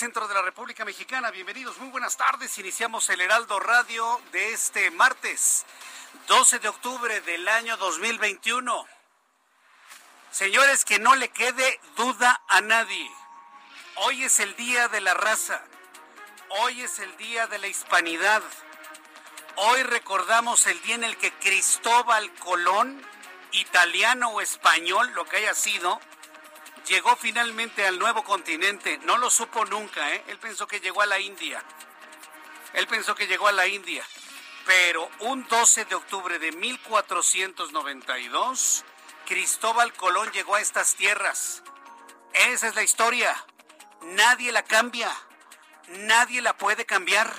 Centro de la República Mexicana. Bienvenidos, muy buenas tardes. Iniciamos el Heraldo Radio de este martes, 12 de octubre del año 2021. Señores, que no le quede duda a nadie. Hoy es el día de la raza. Hoy es el día de la hispanidad. Hoy recordamos el día en el que Cristóbal Colón, italiano o español, lo que haya sido, llegó finalmente al nuevo continente. No lo supo nunca, ¿eh? Él pensó que llegó a la India. Él pensó que llegó a la India. Pero un 12 de octubre de 1492, Cristóbal Colón llegó a estas tierras. Esa es la historia. Nadie la cambia. Nadie la puede cambiar.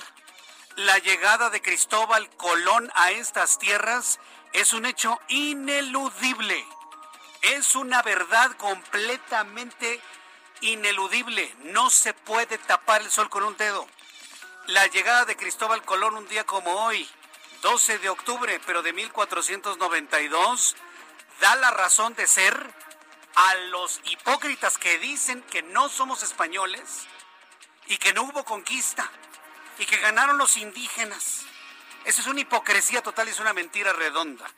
La llegada de Cristóbal Colón a estas tierras es un hecho ineludible. Es una verdad completamente ineludible. No se puede tapar el sol con un dedo. La llegada de Cristóbal Colón un día como hoy, 12 de octubre, pero de 1492, da la razón de ser a los hipócritas que dicen que no somos españoles y que no hubo conquista y que ganaron los indígenas. Eso es una hipocresía total y es una mentira redonda.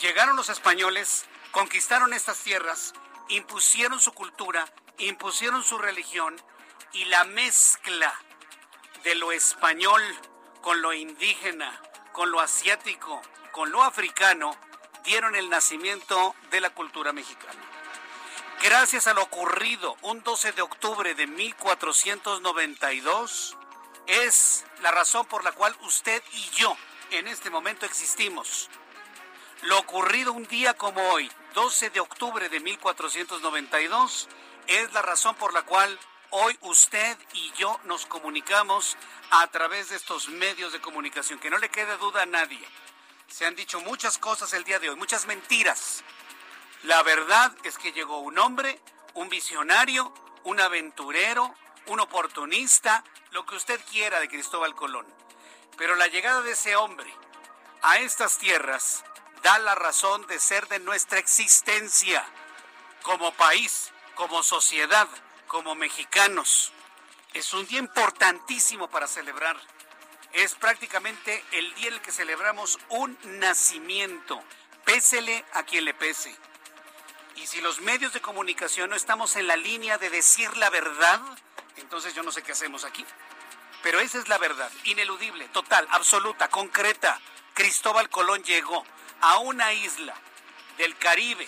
Llegaron los españoles, conquistaron estas tierras, impusieron su cultura, impusieron su religión y la mezcla de lo español con lo indígena, con lo asiático, con lo africano, dieron el nacimiento de la cultura mexicana. Gracias a lo ocurrido un 12 de octubre de 1492, es la razón por la cual usted y yo en este momento existimos. Lo ocurrido un día como hoy, 12 de octubre de 1492, es la razón por la cual hoy usted y yo nos comunicamos a través de estos medios de comunicación. Que no le quede duda a nadie. Se han dicho muchas cosas el día de hoy, muchas mentiras. La verdad es que llegó un hombre, un visionario, un aventurero, un oportunista, lo que usted quiera de Cristóbal Colón. Pero la llegada de ese hombre a estas tierras da la razón de ser de nuestra existencia como país, como sociedad, como mexicanos. Es un día importantísimo para celebrar. Es prácticamente el día en el que celebramos un nacimiento. Pésele a quien le pese. Y si los medios de comunicación no estamos en la línea de decir la verdad, entonces yo no sé qué hacemos aquí. Pero esa es la verdad, ineludible, total, absoluta, concreta. Cristóbal Colón llegó a una isla del Caribe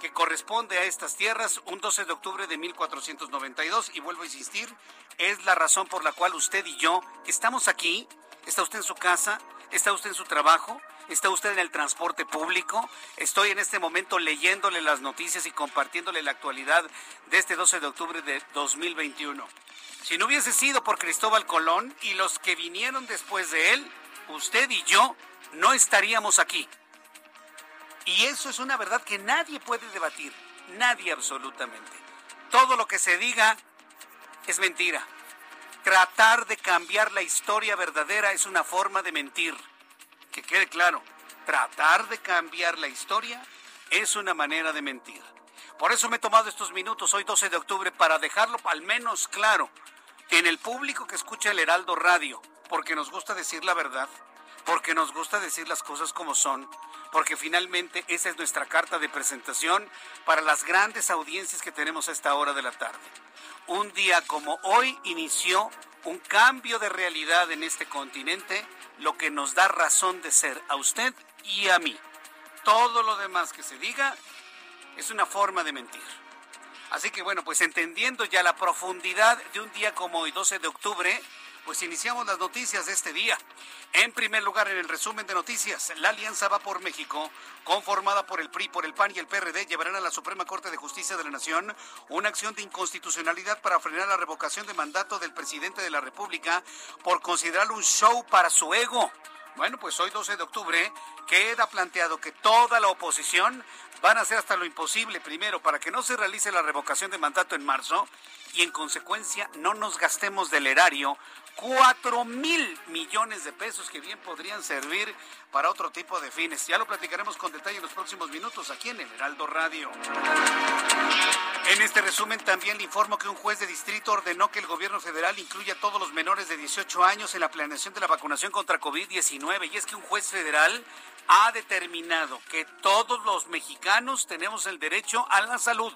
que corresponde a estas tierras un 12 de octubre de 1492 y vuelvo a insistir, es la razón por la cual usted y yo estamos aquí, está usted en su casa, está usted en su trabajo, está usted en el transporte público, estoy en este momento leyéndole las noticias y compartiéndole la actualidad de este 12 de octubre de 2021. Si no hubiese sido por Cristóbal Colón y los que vinieron después de él, usted y yo no estaríamos aquí. Y eso es una verdad que nadie puede debatir, nadie absolutamente. Todo lo que se diga es mentira. Tratar de cambiar la historia verdadera es una forma de mentir. Que quede claro, tratar de cambiar la historia es una manera de mentir. Por eso me he tomado estos minutos, hoy 12 de octubre, para dejarlo al menos claro en el público que escucha el Heraldo Radio, porque nos gusta decir la verdad, porque nos gusta decir las cosas como son, porque finalmente esa es nuestra carta de presentación para las grandes audiencias que tenemos a esta hora de la tarde. Un día como hoy inició un cambio de realidad en este continente, lo que nos da razón de ser a usted y a mí. Todo lo demás que se diga es una forma de mentir. Así que bueno, pues entendiendo ya la profundidad de un día como hoy, 12 de octubre, pues iniciamos las noticias de este día. En primer lugar, en el resumen de noticias, la Alianza Va por México, conformada por el PRI, por el PAN y el PRD, llevarán a la Suprema Corte de Justicia de la Nación una acción de inconstitucionalidad para frenar la revocación de mandato del presidente de la República por considerarlo un show para su ego. Bueno, pues hoy 12 de octubre queda planteado que toda la oposición van a hacer hasta lo imposible, primero, para que no se realice la revocación de mandato en marzo y en consecuencia no nos gastemos del erario cuatro mil millones de pesos que bien podrían servir para otro tipo de fines. Ya lo platicaremos con detalle en los próximos minutos aquí en el Heraldo Radio. En este resumen también le informo que un juez de distrito ordenó que el gobierno federal incluya a todos los menores de 18 años en la planeación de la vacunación contra COVID-19 y es que un juez federal ha determinado que todos los mexicanos tenemos el derecho a la salud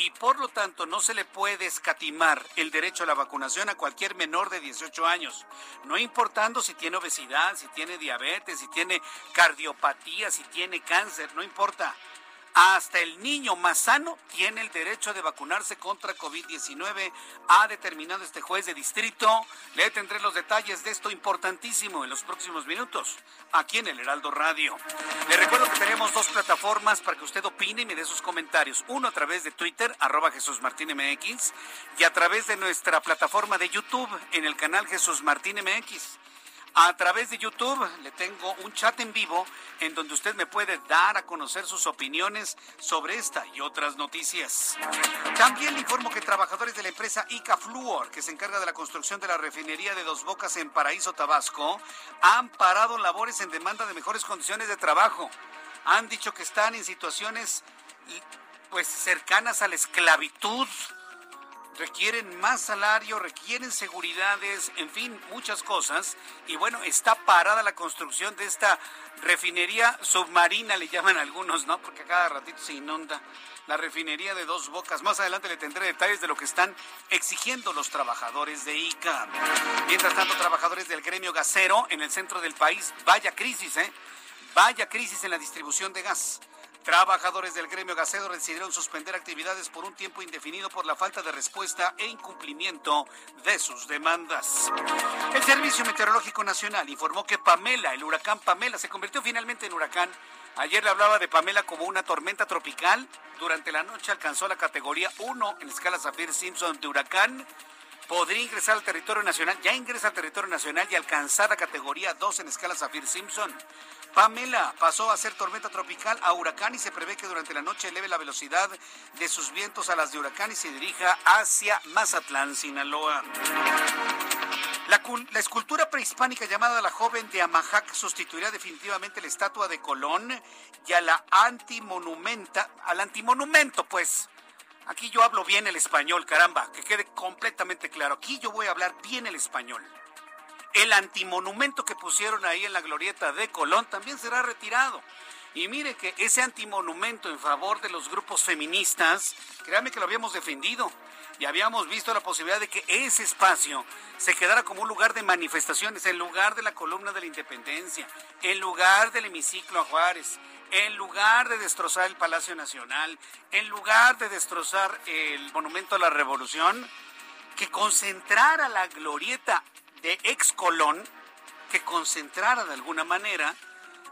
y por lo tanto no se le puede escatimar el derecho a la vacunación a cualquier menor de 18 años, no importando si tiene obesidad, si tiene diabetes, si tiene cardiopatía, si tiene cáncer, no importa. Hasta el niño más sano tiene el derecho de vacunarse contra COVID-19, ha determinado este juez de distrito. Le tendré los detalles de esto importantísimo en los próximos minutos, aquí en el Heraldo Radio. Le recuerdo que tenemos dos plataformas para que usted opine y me dé sus comentarios. Uno a través de Twitter, arroba Jesús Martín MX, y a través de nuestra plataforma de YouTube en el canal Jesús Martín MX. A través de YouTube le tengo un chat en vivo en donde usted me puede dar a conocer sus opiniones sobre esta y otras noticias. También le informo que trabajadores de la empresa Ica Fluor, que se encarga de la construcción de la refinería de Dos Bocas en Paraíso, Tabasco, han parado labores en demanda de mejores condiciones de trabajo. Han dicho que están en situaciones pues cercanas a la esclavitud requieren más salario, requieren seguridades, en fin, muchas cosas. Y bueno, está parada la construcción de esta refinería submarina, le llaman algunos, ¿no? Porque cada ratito se inunda la refinería de dos bocas. Más adelante le tendré detalles de lo que están exigiendo los trabajadores de ICA. Mientras tanto, trabajadores del gremio gasero en el centro del país, vaya crisis, ¿eh? Vaya crisis en la distribución de gas. Trabajadores del gremio gasero decidieron suspender actividades por un tiempo indefinido por la falta de respuesta e incumplimiento de sus demandas. El Servicio Meteorológico Nacional informó que Pamela, el huracán Pamela, se convirtió finalmente en huracán. Ayer le hablaba de Pamela como una tormenta tropical. Durante la noche alcanzó la categoría 1 en escala Zafir Simpson de huracán podría ingresar al territorio nacional, ya ingresa al territorio nacional y alcanzar la categoría 2 en escala Zafir Simpson. Pamela pasó a ser tormenta tropical a huracán y se prevé que durante la noche eleve la velocidad de sus vientos a las de huracán y se dirija hacia Mazatlán, Sinaloa. La, escultura prehispánica llamada La Joven de Amajac sustituirá definitivamente la estatua de Colón y a la antimonumenta, al antimonumento, pues. Aquí yo hablo bien el español, caramba, que quede completamente claro. Aquí yo voy a hablar bien el español el antimonumento que pusieron ahí en la glorieta de Colón también será retirado. Y mire que ese antimonumento en favor de los grupos feministas, créame que lo habíamos defendido y habíamos visto la posibilidad de que ese espacio se quedara como un lugar de manifestaciones, en lugar de la columna de la independencia, en lugar del hemiciclo a Juárez, en lugar de destrozar el Palacio Nacional, en lugar de destrozar el monumento a la revolución, que concentrara la glorieta de ex Colón que concentrara de alguna manera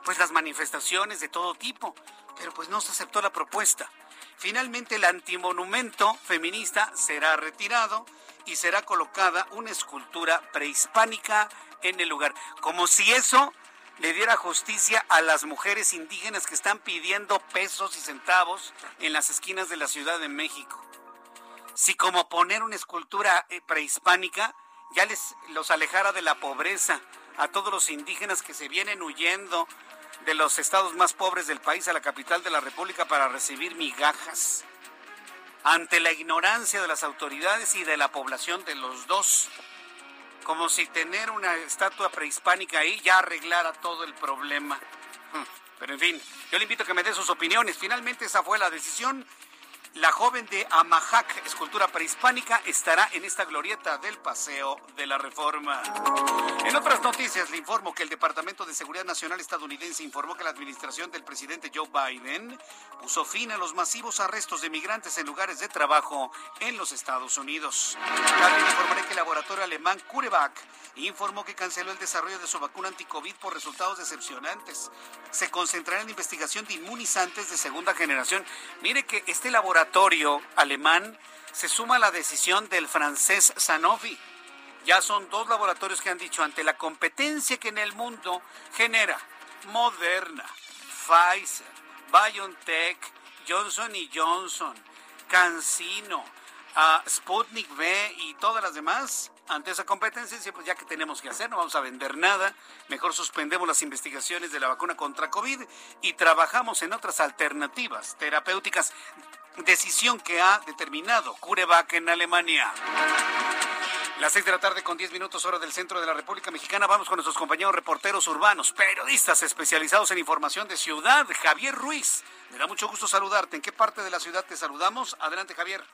pues las manifestaciones de todo tipo, pero pues no se aceptó la propuesta. Finalmente el antimonumento feminista será retirado y será colocada una escultura prehispánica en el lugar, como si eso le diera justicia a las mujeres indígenas que están pidiendo pesos y centavos en las esquinas de la Ciudad de México. Si como poner una escultura eh, prehispánica ya les los alejara de la pobreza a todos los indígenas que se vienen huyendo de los estados más pobres del país a la capital de la República para recibir migajas. Ante la ignorancia de las autoridades y de la población de los dos, como si tener una estatua prehispánica ahí ya arreglara todo el problema. Hmm, pero en fin, yo le invito a que me dé sus opiniones. Finalmente esa fue la decisión la joven de Amajac, escultura prehispánica, estará en esta glorieta del Paseo de la Reforma. En otras noticias, le informo que el Departamento de Seguridad Nacional estadounidense informó que la administración del presidente Joe Biden puso fin a los masivos arrestos de migrantes en lugares de trabajo en los Estados Unidos. También informaré que el laboratorio alemán CureVac informó que canceló el desarrollo de su vacuna anti-COVID por resultados decepcionantes. Se concentrará en investigación de inmunizantes de segunda generación. Mire que este laboratorio alemán se suma la decisión del francés Sanofi. Ya son dos laboratorios que han dicho ante la competencia que en el mundo genera Moderna, Pfizer, BioNTech, Johnson Johnson, CanSino, uh, Sputnik V y todas las demás. Ante esa competencia, pues ya que tenemos que hacer, no vamos a vender nada, mejor suspendemos las investigaciones de la vacuna contra COVID y trabajamos en otras alternativas terapéuticas decisión que ha determinado CureVac en Alemania. Las seis de la tarde con diez minutos hora del centro de la República Mexicana. Vamos con nuestros compañeros reporteros urbanos, periodistas especializados en información de ciudad. Javier Ruiz, me da mucho gusto saludarte. ¿En qué parte de la ciudad te saludamos? Adelante, Javier.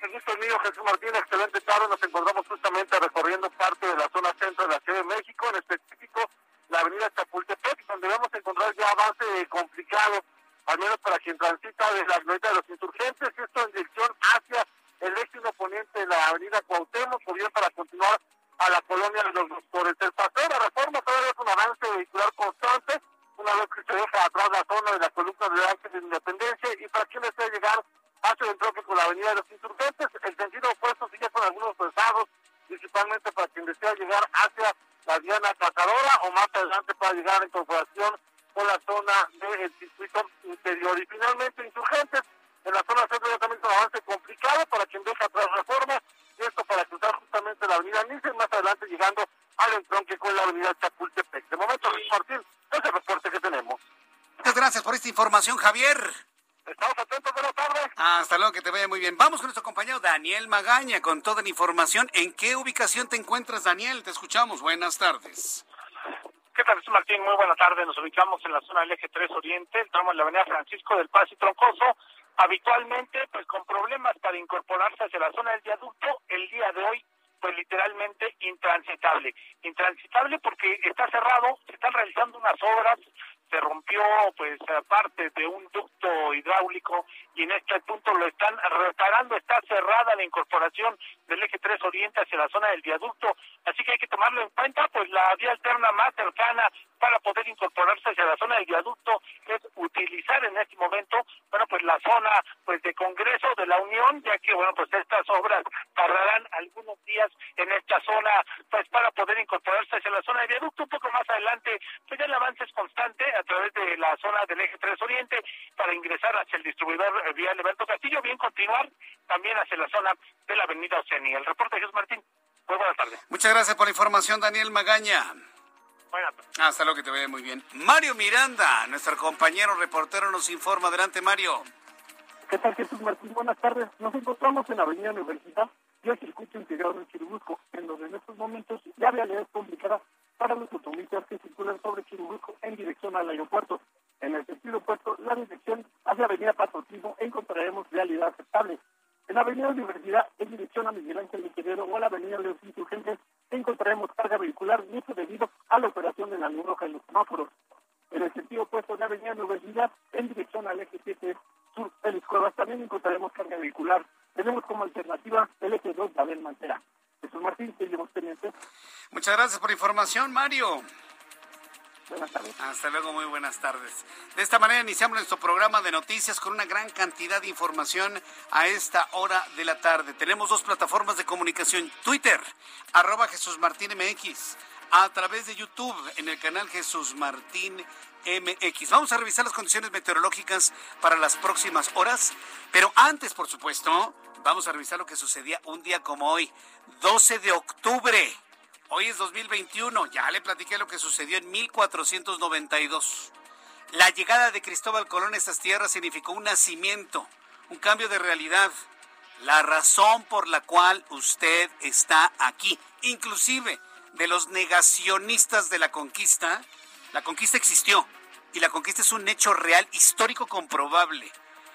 El gusto mío, Jesús Martín. Excelente tarde. Nos encontramos justamente recorriendo parte de la zona centro de la Ciudad de México, en específico la avenida Chapultepec, donde vamos a encontrar ya avance complicado al menos para quien transita desde la glorieta de los insurgentes, esto en dirección hacia el eje poniente de la avenida Cuauhtémoc, o bien para continuar a la colonia de los doctores. El paseo de reforma todavía es un avance vehicular constante, una vez que se deja atrás la zona de la columna de Ángel de Independencia, y para quien desea llegar hacia el entronque con la avenida de los insurgentes, el sentido opuesto sigue con algunos pesados, principalmente para quien desea llegar hacia la Diana Cazadora, o más adelante para llegar a la incorporación con la zona del circuito interior. Y finalmente, insurgentes, en la zona centro ya también un avance complicado para quien deja atrás reforma, y esto para cruzar justamente la avenida Nice, más adelante llegando al entronque con la avenida Chapultepec. De momento, Luis Martín, es el reporte que tenemos. Muchas gracias por esta información, Javier. Estamos atentos, buenas tardes. Hasta luego, que te vaya muy bien. Vamos con nuestro compañero Daniel Magaña con toda la información. ¿En qué ubicación te encuentras, Daniel? Te escuchamos. Buenas tardes. ¿Qué tal, Martín? Muy buena tarde. Nos ubicamos en la zona del eje 3 Oriente, estamos en la avenida Francisco del Paz y Troncoso. Habitualmente, pues con problemas para incorporarse hacia la zona del viaducto, el día de hoy, pues literalmente intransitable. Intransitable porque está cerrado, se están realizando unas obras se rompió pues parte de un ducto hidráulico y en este punto lo están reparando, está cerrada la incorporación del eje 3 Oriente hacia la zona del viaducto, así que hay que tomarlo en cuenta, pues la vía alterna más cercana para poder incorporarse hacia la zona del viaducto es utilizar en este momento, bueno, pues la zona pues de Congreso de la Unión, ya que bueno, pues estas obras tardarán algunos días en esta zona pues para poder incorporarse hacia la zona del viaducto, un poco más adelante, pues el avance es constante, a través de la zona del eje 3 Oriente para ingresar hacia el distribuidor eh, vía Alberto Castillo, bien continuar también hacia la zona de la avenida Oceanía. El reporte de Jesús Martín. Muy buenas tardes. Muchas gracias por la información, Daniel Magaña. Buenas tardes. Hasta luego, que te vaya muy bien. Mario Miranda, nuestro compañero reportero, nos informa. Adelante, Mario. ¿Qué tal, Jesús Martín? Buenas tardes. Nos encontramos en la Avenida Universidad y el circuito integrado en Chirubusco, en donde en estos momentos la realidad es complicada para los automovilistas que circulan sobre Chirubusco en dirección al aeropuerto. En el sentido opuesto, la dirección hacia Avenida Patriotismo encontraremos realidad aceptable. En la Avenida Universidad, en dirección a Miguel Ángel Quevedo o a la Avenida de los Insurgentes, encontraremos carga vehicular, esto debido a la operación de la luz roja en los semáforos. En el sentido opuesto, la Avenida Universidad, en dirección al eje 7 sur Félix Cuevas, también encontraremos carga vehicular. Tenemos como alternativa el eje 2 de Abel Mantera. Jesús Martín, seguimos pendientes. Muchas gracias por la información, Mario. Buenas tardes. Hasta luego, muy buenas tardes. De esta manera iniciamos nuestro programa de noticias con una gran cantidad de información a esta hora de la tarde. Tenemos dos plataformas de comunicación, Twitter, arroba Jesús Martín MX, a través de YouTube en el canal Jesús Martín MX. Vamos a revisar las condiciones meteorológicas para las próximas horas, pero antes, por supuesto, vamos a revisar lo que sucedía un día como hoy, 12 de octubre. Hoy es 2021, ya le platiqué lo que sucedió en 1492. La llegada de Cristóbal Colón a estas tierras significó un nacimiento, un cambio de realidad, la razón por la cual usted está aquí, inclusive de los negacionistas de la conquista, la conquista existió y la conquista es un hecho real, histórico, comprobable.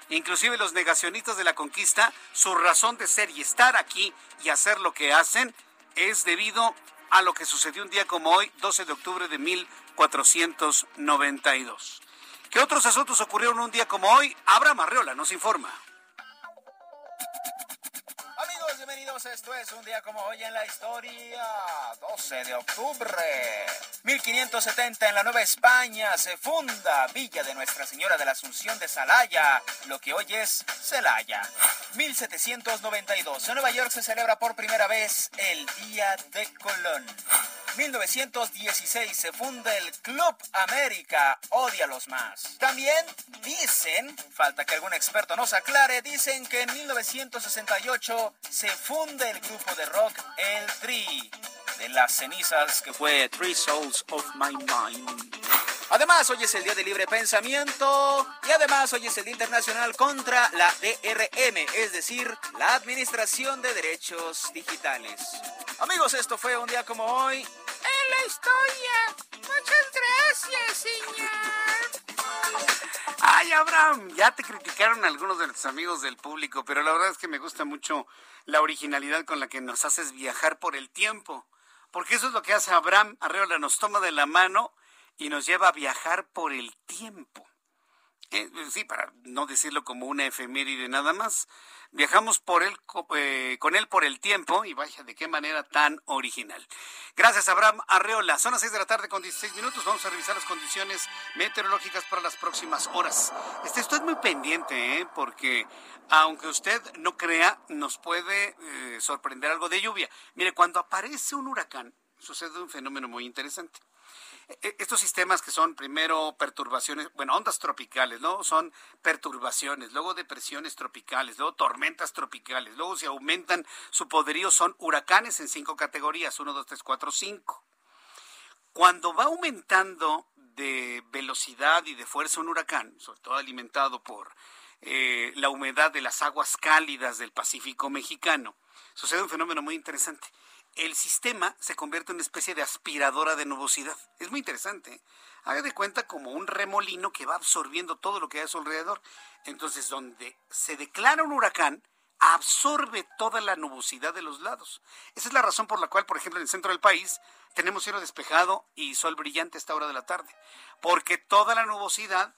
Inclusive los negacionistas de la conquista, su razón de ser y estar aquí y hacer lo que hacen es debido a lo que sucedió un día como hoy, 12 de octubre de 1492. ¿Qué otros asuntos ocurrieron un día como hoy? Abraham Arreola nos informa. Bienvenidos. Esto es un día como hoy en la historia. 12 de octubre. 1570 en la Nueva España se funda Villa de Nuestra Señora de la Asunción de Salaya, lo que hoy es Celaya. 1792 en Nueva York se celebra por primera vez el Día de Colón. 1916 se funda el Club América, los más. También dicen, falta que algún experto nos aclare, dicen que en 1968 se funda el grupo de rock El Tri, de las cenizas que fue Three Souls of My Mind. Además, hoy es el Día de Libre Pensamiento y además hoy es el Día Internacional contra la DRM, es decir, la Administración de Derechos Digitales. Amigos, esto fue un día como hoy en la historia. Muchas gracias, señor. Ay, Abraham, ya te criticaron algunos de los amigos del público, pero la verdad es que me gusta mucho la originalidad con la que nos haces viajar por el tiempo. Porque eso es lo que hace Abraham Arreola, nos toma de la mano y nos lleva a viajar por el tiempo. Eh, sí, para no decirlo como una efeméride nada más. Viajamos por él, eh, con él por el tiempo y vaya, de qué manera tan original. Gracias, Abraham Arreola. Son las 6 de la tarde con 16 minutos. Vamos a revisar las condiciones meteorológicas para las próximas horas. Este, estoy muy pendiente, ¿eh? porque aunque usted no crea, nos puede eh, sorprender algo de lluvia. Mire, cuando aparece un huracán, sucede un fenómeno muy interesante. E, estos sistemas que son primero perturbaciones, bueno, ondas tropicales, luego son perturbaciones, luego depresiones tropicales, luego tormentas tropicales, luego si aumentan su poderío son huracanes en cinco categorías, 1, 2, 3, 4, 5. Cuando va aumentando de velocidad y de fuerza un huracán, sobre todo alimentado por eh, la humedad de las aguas cálidas del Pacífico mexicano, sucede un fenómeno muy interesante el sistema se convierte en una especie de aspiradora de nubosidad. Es muy interesante. ¿eh? Haga de cuenta como un remolino que va absorbiendo todo lo que hay a su alrededor. Entonces, donde se declara un huracán, absorbe toda la nubosidad de los lados. Esa es la razón por la cual, por ejemplo, en el centro del país tenemos cielo despejado y sol brillante a esta hora de la tarde. Porque toda la nubosidad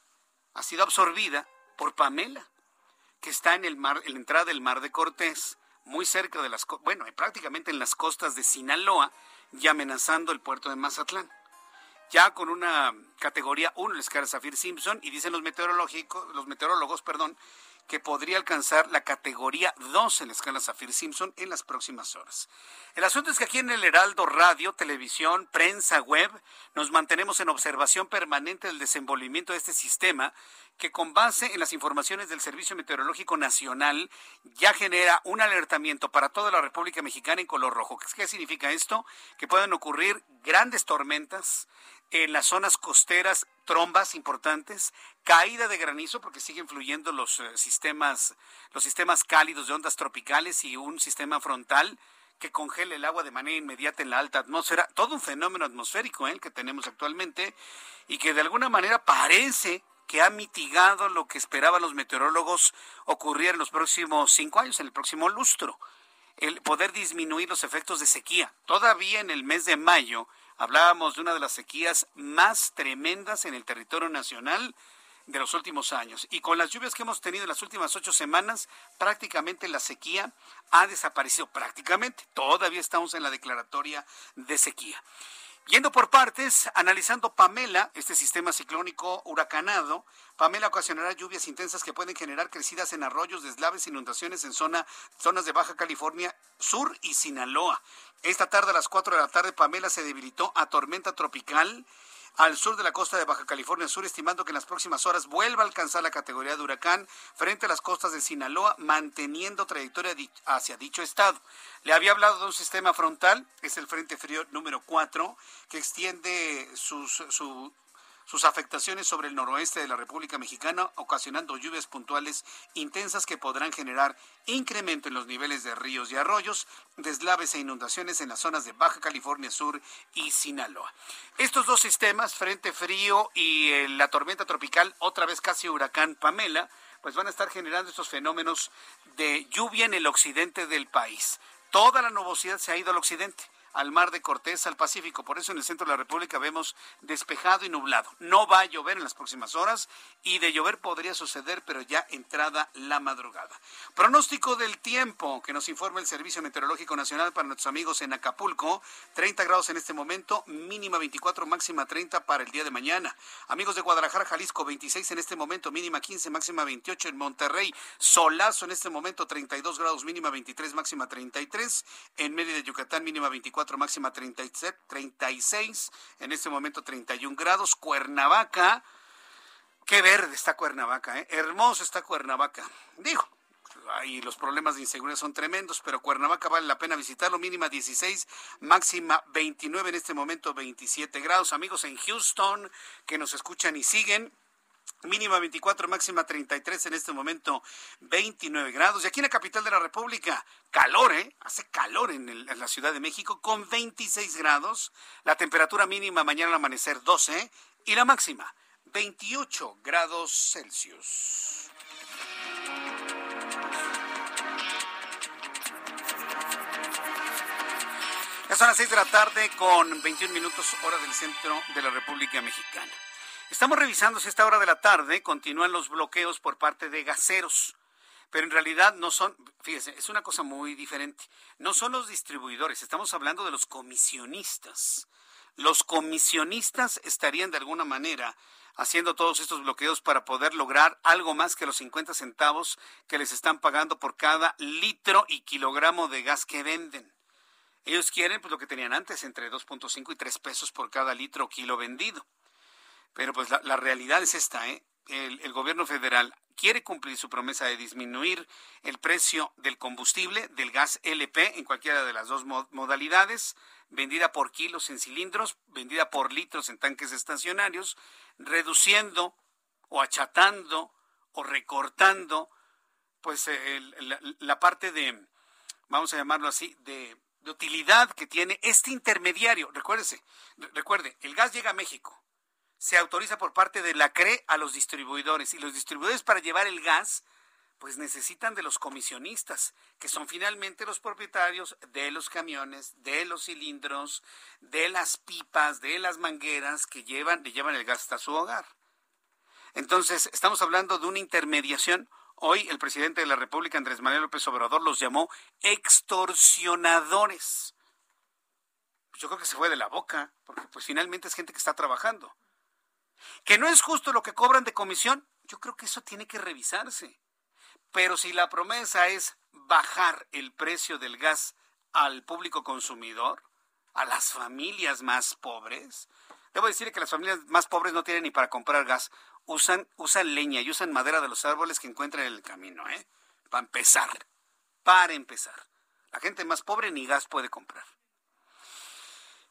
ha sido absorbida por Pamela, que está en el mar, en la entrada del mar de Cortés muy cerca de las, bueno, prácticamente en las costas de Sinaloa y amenazando el puerto de Mazatlán. Ya con una categoría 1 la escala Zafir Simpson y dicen los meteorológicos, los meteorólogos, perdón, que podría alcanzar la categoría 2 en la escala Zafir-Simpson en las próximas horas. El asunto es que aquí en el Heraldo Radio, televisión, prensa, web, nos mantenemos en observación permanente del desenvolvimiento de este sistema que con base en las informaciones del Servicio Meteorológico Nacional ya genera un alertamiento para toda la República Mexicana en color rojo. ¿Qué significa esto? Que pueden ocurrir grandes tormentas, en las zonas costeras trombas importantes, caída de granizo porque siguen fluyendo los eh, sistemas los sistemas cálidos de ondas tropicales y un sistema frontal que congela el agua de manera inmediata en la alta atmósfera, todo un fenómeno atmosférico ¿eh? que tenemos actualmente y que de alguna manera parece que ha mitigado lo que esperaban los meteorólogos ocurrir en los próximos cinco años, en el próximo lustro, el poder disminuir los efectos de sequía. Todavía en el mes de mayo Hablábamos de una de las sequías más tremendas en el territorio nacional de los últimos años. Y con las lluvias que hemos tenido en las últimas ocho semanas, prácticamente la sequía ha desaparecido. Prácticamente. Todavía estamos en la declaratoria de sequía. Yendo por partes, analizando Pamela, este sistema ciclónico huracanado, Pamela ocasionará lluvias intensas que pueden generar crecidas en arroyos, deslaves, inundaciones en zona, zonas de Baja California Sur y Sinaloa. Esta tarde a las 4 de la tarde, Pamela se debilitó a tormenta tropical al sur de la costa de Baja California Sur, estimando que en las próximas horas vuelva a alcanzar la categoría de huracán frente a las costas de Sinaloa, manteniendo trayectoria hacia dicho estado. Le había hablado de un sistema frontal, es el Frente Frío número 4, que extiende su, sus afectaciones sobre el noroeste de la República Mexicana, ocasionando lluvias puntuales intensas que podrán generar incremento en los niveles de ríos y arroyos, deslaves e inundaciones en las zonas de Baja California Sur y Sinaloa. Estos dos sistemas, Frente Frío y eh, la tormenta tropical, otra vez casi huracán Pamela, pues van a estar generando estos fenómenos de lluvia en el occidente del país. Toda la nubosidad se ha ido al occidente al mar de Cortés, al Pacífico. Por eso en el centro de la República vemos despejado y nublado. No va a llover en las próximas horas y de llover podría suceder, pero ya entrada la madrugada. Pronóstico del tiempo que nos informa el Servicio Meteorológico Nacional para nuestros amigos en Acapulco. 30 grados en este momento, mínima 24, máxima 30 para el día de mañana. Amigos de Guadalajara, Jalisco, 26 en este momento, mínima 15, máxima 28 en Monterrey. Solazo en este momento, 32 grados, mínima 23, máxima 33. En Mérida, Yucatán, mínima 24 máxima 37, 36, en este momento 31 grados. Cuernavaca, qué verde está Cuernavaca, ¿eh? hermoso está Cuernavaca. Digo, ahí los problemas de inseguridad son tremendos, pero Cuernavaca vale la pena visitarlo, mínima 16, máxima 29, en este momento 27 grados. Amigos en Houston que nos escuchan y siguen, Mínima 24, máxima 33, en este momento 29 grados. Y aquí en la capital de la República, calor, ¿eh? Hace calor en, en la Ciudad de México con 26 grados. La temperatura mínima mañana al amanecer 12 y la máxima 28 grados Celsius. Ya son las 6 de la tarde con 21 minutos hora del centro de la República Mexicana. Estamos revisando si a esta hora de la tarde continúan los bloqueos por parte de gaseros, pero en realidad no son, fíjese, es una cosa muy diferente. No son los distribuidores, estamos hablando de los comisionistas. Los comisionistas estarían de alguna manera haciendo todos estos bloqueos para poder lograr algo más que los 50 centavos que les están pagando por cada litro y kilogramo de gas que venden. Ellos quieren pues lo que tenían antes, entre 2.5 y 3 pesos por cada litro o kilo vendido. Pero pues la, realidad es esta, ¿eh? El, gobierno federal quiere cumplir su promesa de disminuir el precio del combustible, del gas LP, en cualquiera de las dos modalidades, vendida por kilos en cilindros, vendida por litros en tanques estacionarios, reduciendo o achatando o recortando pues la, parte de, vamos a llamarlo así, de, de utilidad que tiene este intermediario. Recuérdese, recuerde, el gas llega a México se autoriza por parte de la CRE a los distribuidores y los distribuidores para llevar el gas pues necesitan de los comisionistas, que son finalmente los propietarios de los camiones, de los cilindros, de las pipas, de las mangueras que llevan, le llevan el gas hasta su hogar. Entonces, estamos hablando de una intermediación. Hoy el presidente de la República, Andrés Manuel López Obrador, los llamó extorsionadores. Yo creo que se fue de la boca, porque pues finalmente es gente que está trabajando. Que no es justo lo que cobran de comisión, yo creo que eso tiene que revisarse. Pero si la promesa es bajar el precio del gas al público consumidor, a las familias más pobres, debo decir que las familias más pobres no tienen ni para comprar gas, usan, usan leña y usan madera de los árboles que encuentran en el camino, ¿eh? Para empezar, para empezar. La gente más pobre ni gas puede comprar.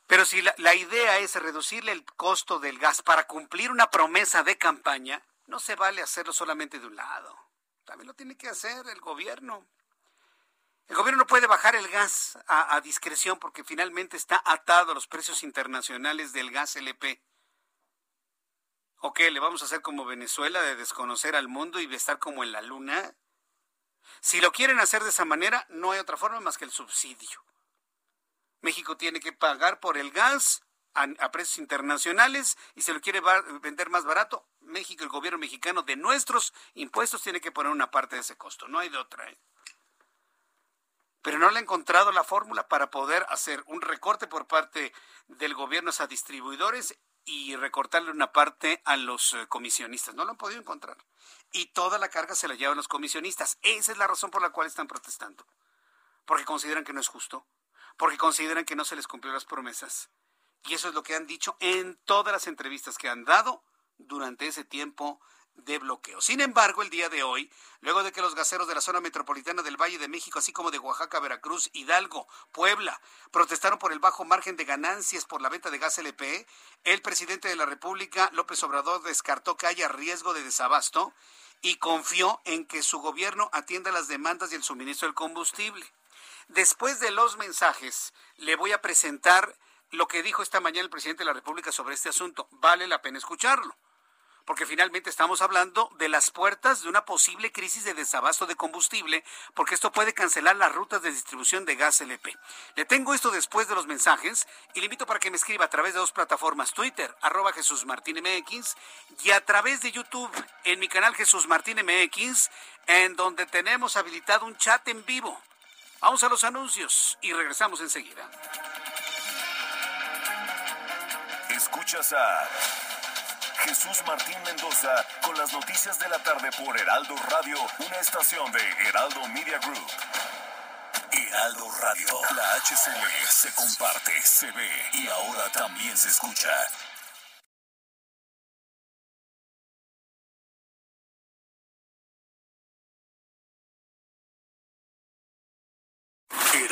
Pero si la, idea es reducirle el costo del gas para cumplir una promesa de campaña, no se vale hacerlo solamente de un lado. También lo tiene que hacer el gobierno. El gobierno no puede bajar el gas a, a, discreción porque finalmente está atado a los precios internacionales del gas LP. ¿O qué? ¿Le vamos a hacer como Venezuela de desconocer al mundo y de estar como en la luna? Si lo quieren hacer de esa manera, no hay otra forma más que el subsidio. México tiene que pagar por el gas a, precios internacionales y se lo quiere vender más barato. México, el gobierno mexicano de nuestros impuestos tiene que poner una parte de ese costo, no hay de otra. ¿eh? Pero no le ha encontrado la fórmula para poder hacer un recorte por parte del gobierno a distribuidores y recortarle una parte a los eh, comisionistas. No lo han podido encontrar. Y toda la carga se la llevan los comisionistas. Esa es la razón por la cual están protestando. Porque consideran que no es justo porque consideran que no se les cumplió las promesas. Y eso es lo que han dicho en todas las entrevistas que han dado durante ese tiempo de bloqueo. Sin embargo, el día de hoy, luego de que los gaseros de la zona metropolitana del Valle de México, así como de Oaxaca, Veracruz, Hidalgo, Puebla, protestaron por el bajo margen de ganancias por la venta de gas LP, el presidente de la República, López Obrador, descartó que haya riesgo de desabasto y confió en que su gobierno atienda las demandas y el suministro del combustible. Después de los mensajes, le voy a presentar lo que dijo esta mañana el presidente de la República sobre este asunto. Vale la pena escucharlo porque finalmente estamos hablando de las puertas de una posible crisis de desabasto de combustible, porque esto puede cancelar las rutas de distribución de gas LP. Le tengo esto después de los mensajes y le invito para que me escriba a través de dos plataformas, Twitter, arroba Jesús Martín MX, y a través de YouTube, en mi canal Jesús Martín MX, en donde tenemos habilitado un chat en vivo. Vamos a los anuncios y regresamos enseguida. Escuchas a Jesús Martín Mendoza con las noticias de la tarde por Heraldo Radio, una estación de Heraldo Media Group. Heraldo Radio, la HCL se comparte, se ve y ahora también se escucha.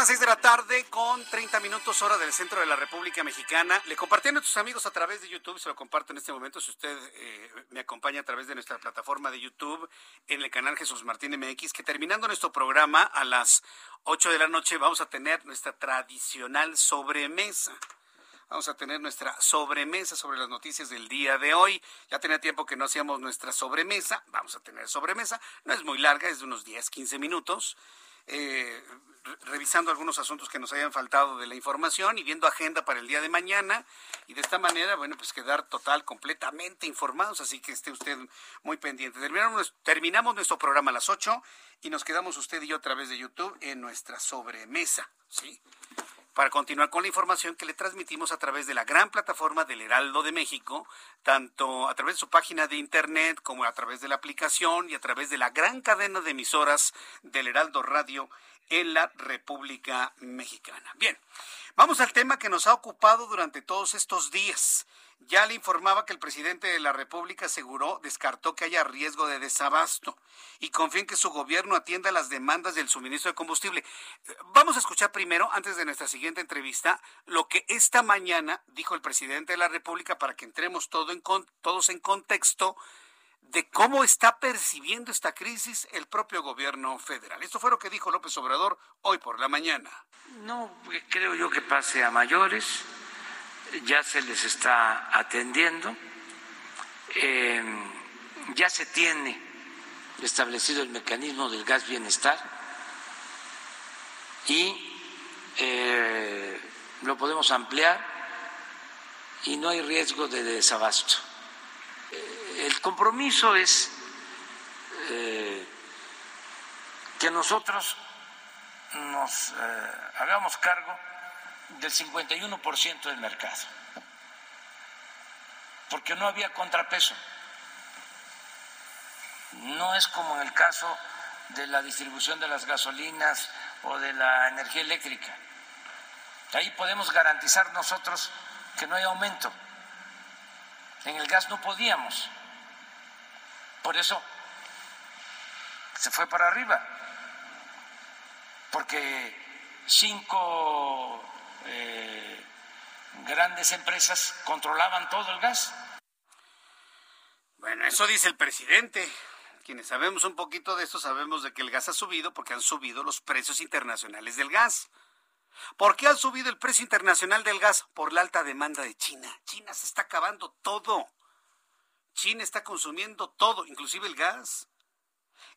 Las 6 de la tarde con 30 minutos hora del centro de la República Mexicana. Le compartí a nuestros amigos a través de YouTube, se lo comparto en este momento si usted eh, me acompaña a través de nuestra plataforma de YouTube en el canal Jesús Martín MX, que terminando nuestro programa a las 8 de la noche vamos a tener nuestra tradicional sobremesa. Vamos a tener nuestra sobremesa sobre las noticias del día de hoy. Ya tenía tiempo que no hacíamos nuestra sobremesa. Vamos a tener sobremesa. No es muy larga, es de unos 10, 15 minutos. Eh, revisando algunos asuntos que nos hayan faltado de la información y viendo agenda para el día de mañana y de esta manera, bueno, pues quedar total, completamente informados, así que esté usted muy pendiente. Terminamos, terminamos nuestro programa a las 8 y nos quedamos usted y yo a través de YouTube en nuestra sobremesa, ¿sí? Para continuar con la información que le transmitimos a través de la gran plataforma del Heraldo de México, tanto a través de su página de internet como a través de la aplicación y a través de la gran cadena de emisoras del Heraldo Radio en la República Mexicana. Bien, vamos al tema que nos ha ocupado durante todos estos días. Ya le informaba que el presidente de la República aseguró, descartó que haya riesgo de desabasto y confía en que su gobierno atienda las demandas del suministro de combustible. Vamos a escuchar primero, antes de nuestra siguiente entrevista, lo que esta mañana dijo el presidente de la República para que entremos todo en, todos en contexto de cómo está percibiendo esta crisis el propio gobierno federal. Esto fue lo que dijo López Obrador hoy por la mañana. No creo yo que pase a mayores ya se les está atendiendo, eh, ya se tiene establecido el mecanismo del gas bienestar y eh, lo podemos ampliar y no hay riesgo de desabasto. Eh, el compromiso es que nosotros nos hagamos cargo del 51% del mercado, porque no había contrapeso. No es como en el caso de la distribución de las gasolinas o de la energía eléctrica. Ahí podemos garantizar nosotros que no hay aumento. En el gas no podíamos. Por eso se fue para arriba. Porque cinco eh, grandes empresas controlaban todo el gas. Bueno, eso dice el presidente. Quienes sabemos un poquito de esto sabemos de que el gas ha subido porque han subido los precios internacionales del gas. ¿Por qué ha subido el precio internacional del gas? Por la alta demanda de China. China se está acabando todo. China está consumiendo todo, inclusive el gas.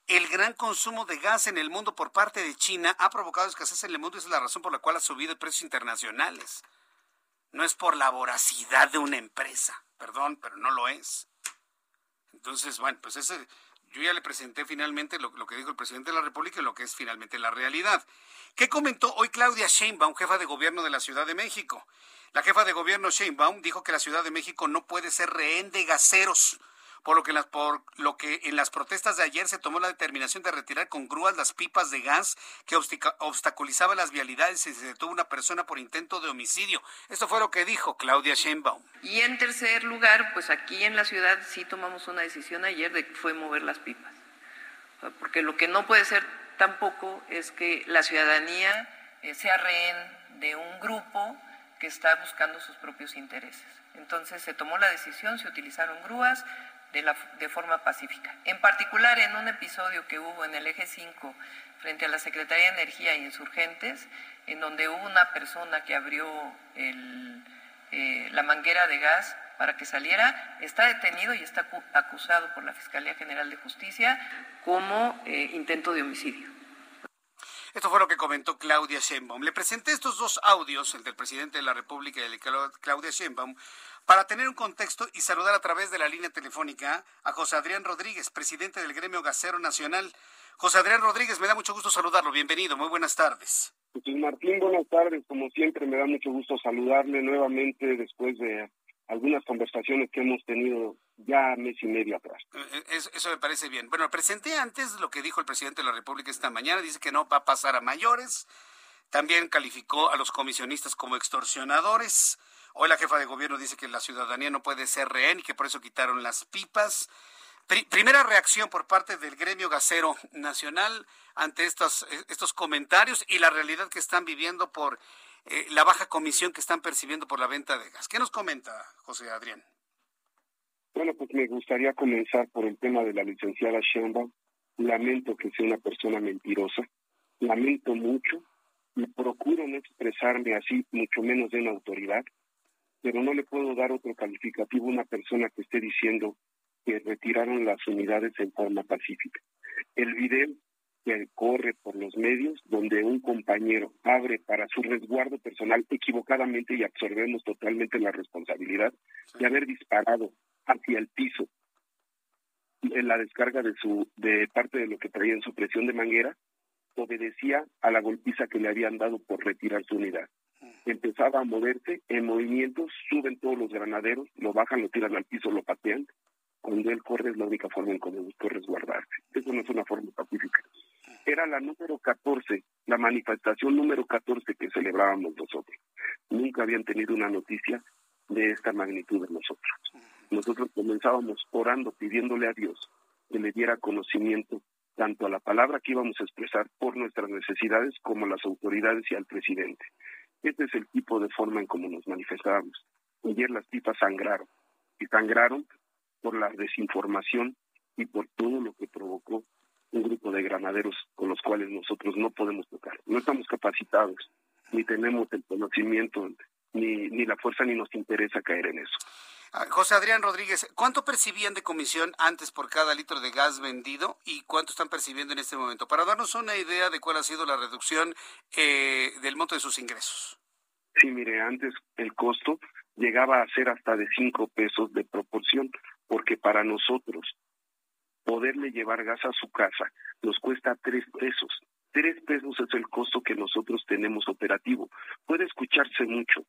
El gran consumo de gas en el mundo por parte de China ha provocado escasez en el mundo y es la razón por la cual ha subido precios internacionales. No es por la voracidad de una empresa, perdón, pero no lo es. Entonces, bueno, pues ese, yo ya le presenté finalmente lo, lo, que dijo el presidente de la República y lo que es finalmente la realidad. ¿Qué comentó hoy Claudia Sheinbaum, jefa de gobierno de la Ciudad de México? La jefa de gobierno Sheinbaum dijo que la Ciudad de México no puede ser rehén de gaseros por lo que, las, por lo que en las protestas de ayer se tomó la determinación de retirar con grúas las pipas de gas que obstaculizaban las vialidades y se detuvo una persona por intento de homicidio. Esto fue lo que dijo Claudia Sheinbaum. Y en tercer lugar, pues aquí en la ciudad sí tomamos una decisión ayer de que fue mover las pipas. Porque lo que no puede ser tampoco es que la ciudadanía eh, sea rehén de un grupo que está buscando sus propios intereses. Entonces se tomó la decisión, se utilizaron grúas, de, forma pacífica. En particular, en un episodio que hubo en el eje 5 frente a la Secretaría de Energía y Insurgentes, en donde hubo una persona que abrió eh, la manguera de gas para que saliera, está detenido y está acusado por la Fiscalía General de Justicia como eh, intento de homicidio. Esto fue lo que comentó Claudia Sheinbaum. Le presenté estos dos audios, el del presidente de la República y el de Claudia Sheinbaum, para tener un contexto y saludar a través de la línea telefónica a José Adrián Rodríguez, presidente del Gremio Gasero Nacional. José Adrián Rodríguez, me da mucho gusto saludarlo. Bienvenido, muy buenas tardes. Pues Martín, buenas tardes. Como siempre, me da mucho gusto saludarle nuevamente después de algunas conversaciones que hemos tenido ya mes y medio atrás. Eh, eh, eso, eso, me parece bien. Bueno, presenté antes lo que dijo el presidente de la República esta mañana. Dice que no va a pasar a mayores. También calificó a los comisionistas como extorsionadores. Hoy la jefa de gobierno dice que la ciudadanía no puede ser rehén y que por eso quitaron las pipas. primera reacción por parte del gremio gasero nacional ante estos, estos comentarios y la realidad que están viviendo por eh, la baja comisión que están percibiendo por la venta de gas. ¿Qué nos comenta José Adrián? Bueno, pues me gustaría comenzar por el tema de la licenciada Sheinbaum. Lamento que sea una persona mentirosa. Lamento mucho y procuro no expresarme así, mucho menos de una autoridad pero no le puedo dar otro calificativo a una persona que esté diciendo que retiraron las unidades en forma pacífica. El video que corre por los medios, donde un compañero abre para su resguardo personal equivocadamente y absorbemos totalmente la responsabilidad de haber disparado hacia el piso en la descarga de su de parte de lo que traía en su presión de manguera obedecía a la golpiza que le habían dado por retirar su unidad empezaba a moverse en movimientos, suben todos los granaderos, lo bajan, lo tiran al piso, lo patean. Cuando él corre es la única forma en que buscó resguardarse. Eso no es una forma pacífica. Era la número 14, la manifestación número 14 que celebrábamos nosotros. Nunca habían tenido una noticia de esta magnitud de nosotros. Nosotros comenzábamos orando, pidiéndole a Dios que le diera conocimiento tanto a la palabra que íbamos a expresar por nuestras necesidades como a las autoridades y al presidente. Este es el tipo de forma en cómo nos manifestábamos. Ayer las pipas sangraron, y sangraron por la desinformación y por todo lo que provocó un grupo de granaderos con los cuales nosotros no podemos tocar. No estamos capacitados, ni tenemos el conocimiento, ni, ni la fuerza, ni nos interesa caer en eso. Ah, José Adrián Rodríguez, ¿cuánto percibían de comisión antes por cada litro de gas vendido y cuánto están percibiendo en este momento? Para darnos una idea de cuál ha sido la reducción eh, del monto de sus ingresos. Sí, mire, antes el costo llegaba a ser hasta de cinco pesos de proporción, porque para nosotros poderle llevar gas a su casa nos cuesta tres pesos. Tres pesos es el costo que nosotros tenemos operativo. Puede escucharse mucho,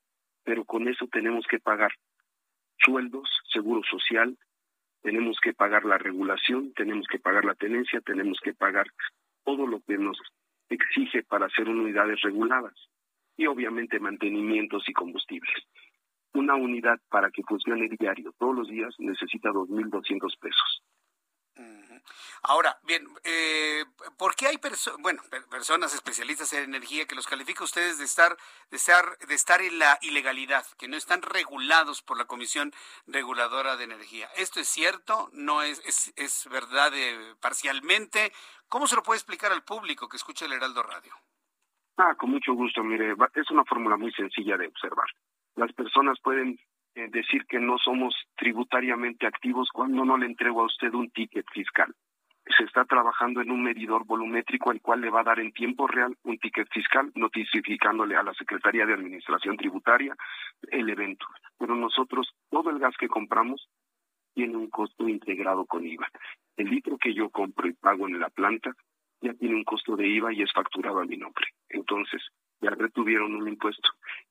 pero con eso tenemos que pagar sueldos, seguro social, tenemos que pagar la regulación, tenemos que pagar la tenencia, tenemos que pagar todo lo que nos exige para hacer unidades reguladas y obviamente mantenimientos y combustibles. Una unidad para que funcione diario todos los días necesita 2.200 pesos. Ahora, bien, eh, ¿por qué hay bueno, personas especialistas en energía que los califica ustedes de estar, de estar, de estar en la ilegalidad, que no están regulados por la Comisión Reguladora de Energía? ¿Esto es cierto? ¿No es, es, es verdad eh, parcialmente? ¿Cómo se lo puede explicar al público que escucha el Heraldo Radio? Ah, con mucho gusto, mire, es una fórmula muy sencilla de observar. Las personas pueden eh, decir que no somos tributariamente activos cuando no le entrego a usted un ticket fiscal. Se está trabajando en un medidor volumétrico el cual le va a dar en tiempo real un ticket fiscal notificándole a la Secretaría de Administración Tributaria el evento. Pero nosotros, todo el gas que compramos tiene un costo integrado con IVA. El litro que yo compro y pago en la planta ya tiene un costo de IVA y es facturado a mi nombre. Entonces, ya retuvieron un impuesto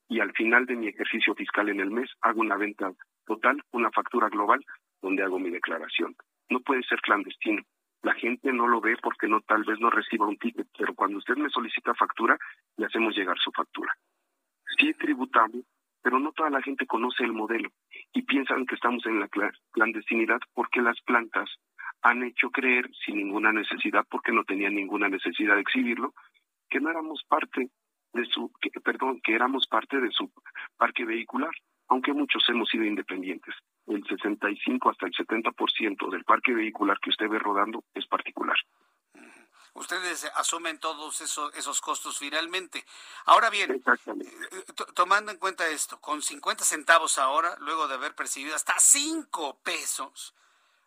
y al final de mi ejercicio fiscal en el mes hago una venta total, una factura global donde hago mi declaración. No puede ser clandestino. La gente no lo ve porque no tal vez no reciba un ticket, pero cuando usted me solicita factura, le hacemos llegar su factura. Sí tributamos, pero no toda la gente conoce el modelo y piensan que estamos en la clandestinidad porque las plantas han hecho creer sin ninguna necesidad, porque no tenían ninguna necesidad de exhibirlo, que no éramos parte de su, perdón, que éramos parte de su parque vehicular, aunque muchos hemos sido independientes el 65 hasta el 70% del parque vehicular que usted ve rodando es particular. Ustedes asumen todos esos, esos costos finalmente. Ahora bien, eh, tomando en cuenta esto, con 50 centavos ahora, luego de haber percibido hasta 5 pesos,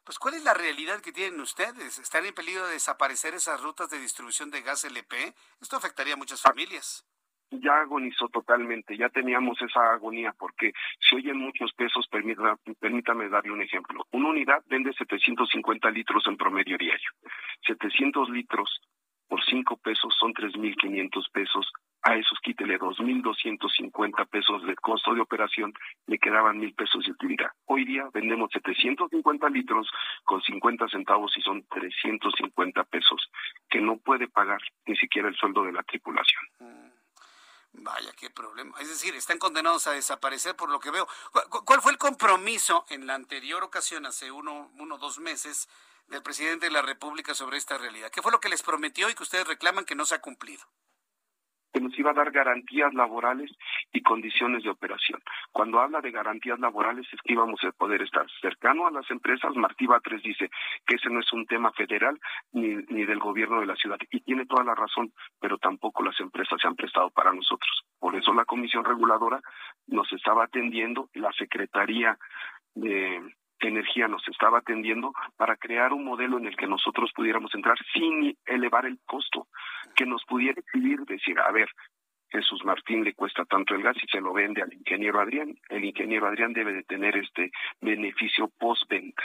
pues ¿cuál es la realidad que tienen ustedes? ¿Están en peligro de desaparecer esas rutas de distribución de gas LP? Esto afectaría a muchas familias ya agonizó totalmente, ya teníamos esa agonía, porque si oyen muchos pesos, permítame darle un ejemplo. Una unidad vende 750 litros en promedio diario. 700 litros por 5 pesos son 3.500 pesos. A esos quítele 2.250 pesos de costo de operación, le quedaban 1.000 pesos de utilidad. Hoy día vendemos 750 litros con 50 centavos y son 350 pesos, que no puede pagar ni siquiera el sueldo de la tripulación. Vaya, qué problema. Es decir, están condenados a desaparecer por lo que veo. ¿Cuál fue el compromiso en la anterior ocasión, hace uno, uno dos meses, del presidente de la República sobre esta realidad? ¿Qué fue lo que les prometió y que ustedes reclaman que no se ha cumplido? Que nos iba a dar garantías laborales y condiciones de operación. Cuando habla de garantías laborales es que íbamos a poder estar cercano a las empresas. Martí Batres dice que ese no es un tema federal ni, ni del gobierno de la ciudad. Y tiene toda la razón, pero tampoco las empresas se han prestado para nosotros. Por eso la Comisión Reguladora nos estaba atendiendo, la Secretaría de energía nos estaba atendiendo para crear un modelo en el que nosotros pudiéramos entrar sin elevar el costo, que nos pudiera exhibir, decir, a ver, Jesús Martín le cuesta tanto el gas y se lo vende al ingeniero Adrián, el ingeniero Adrián debe de tener este beneficio postventa.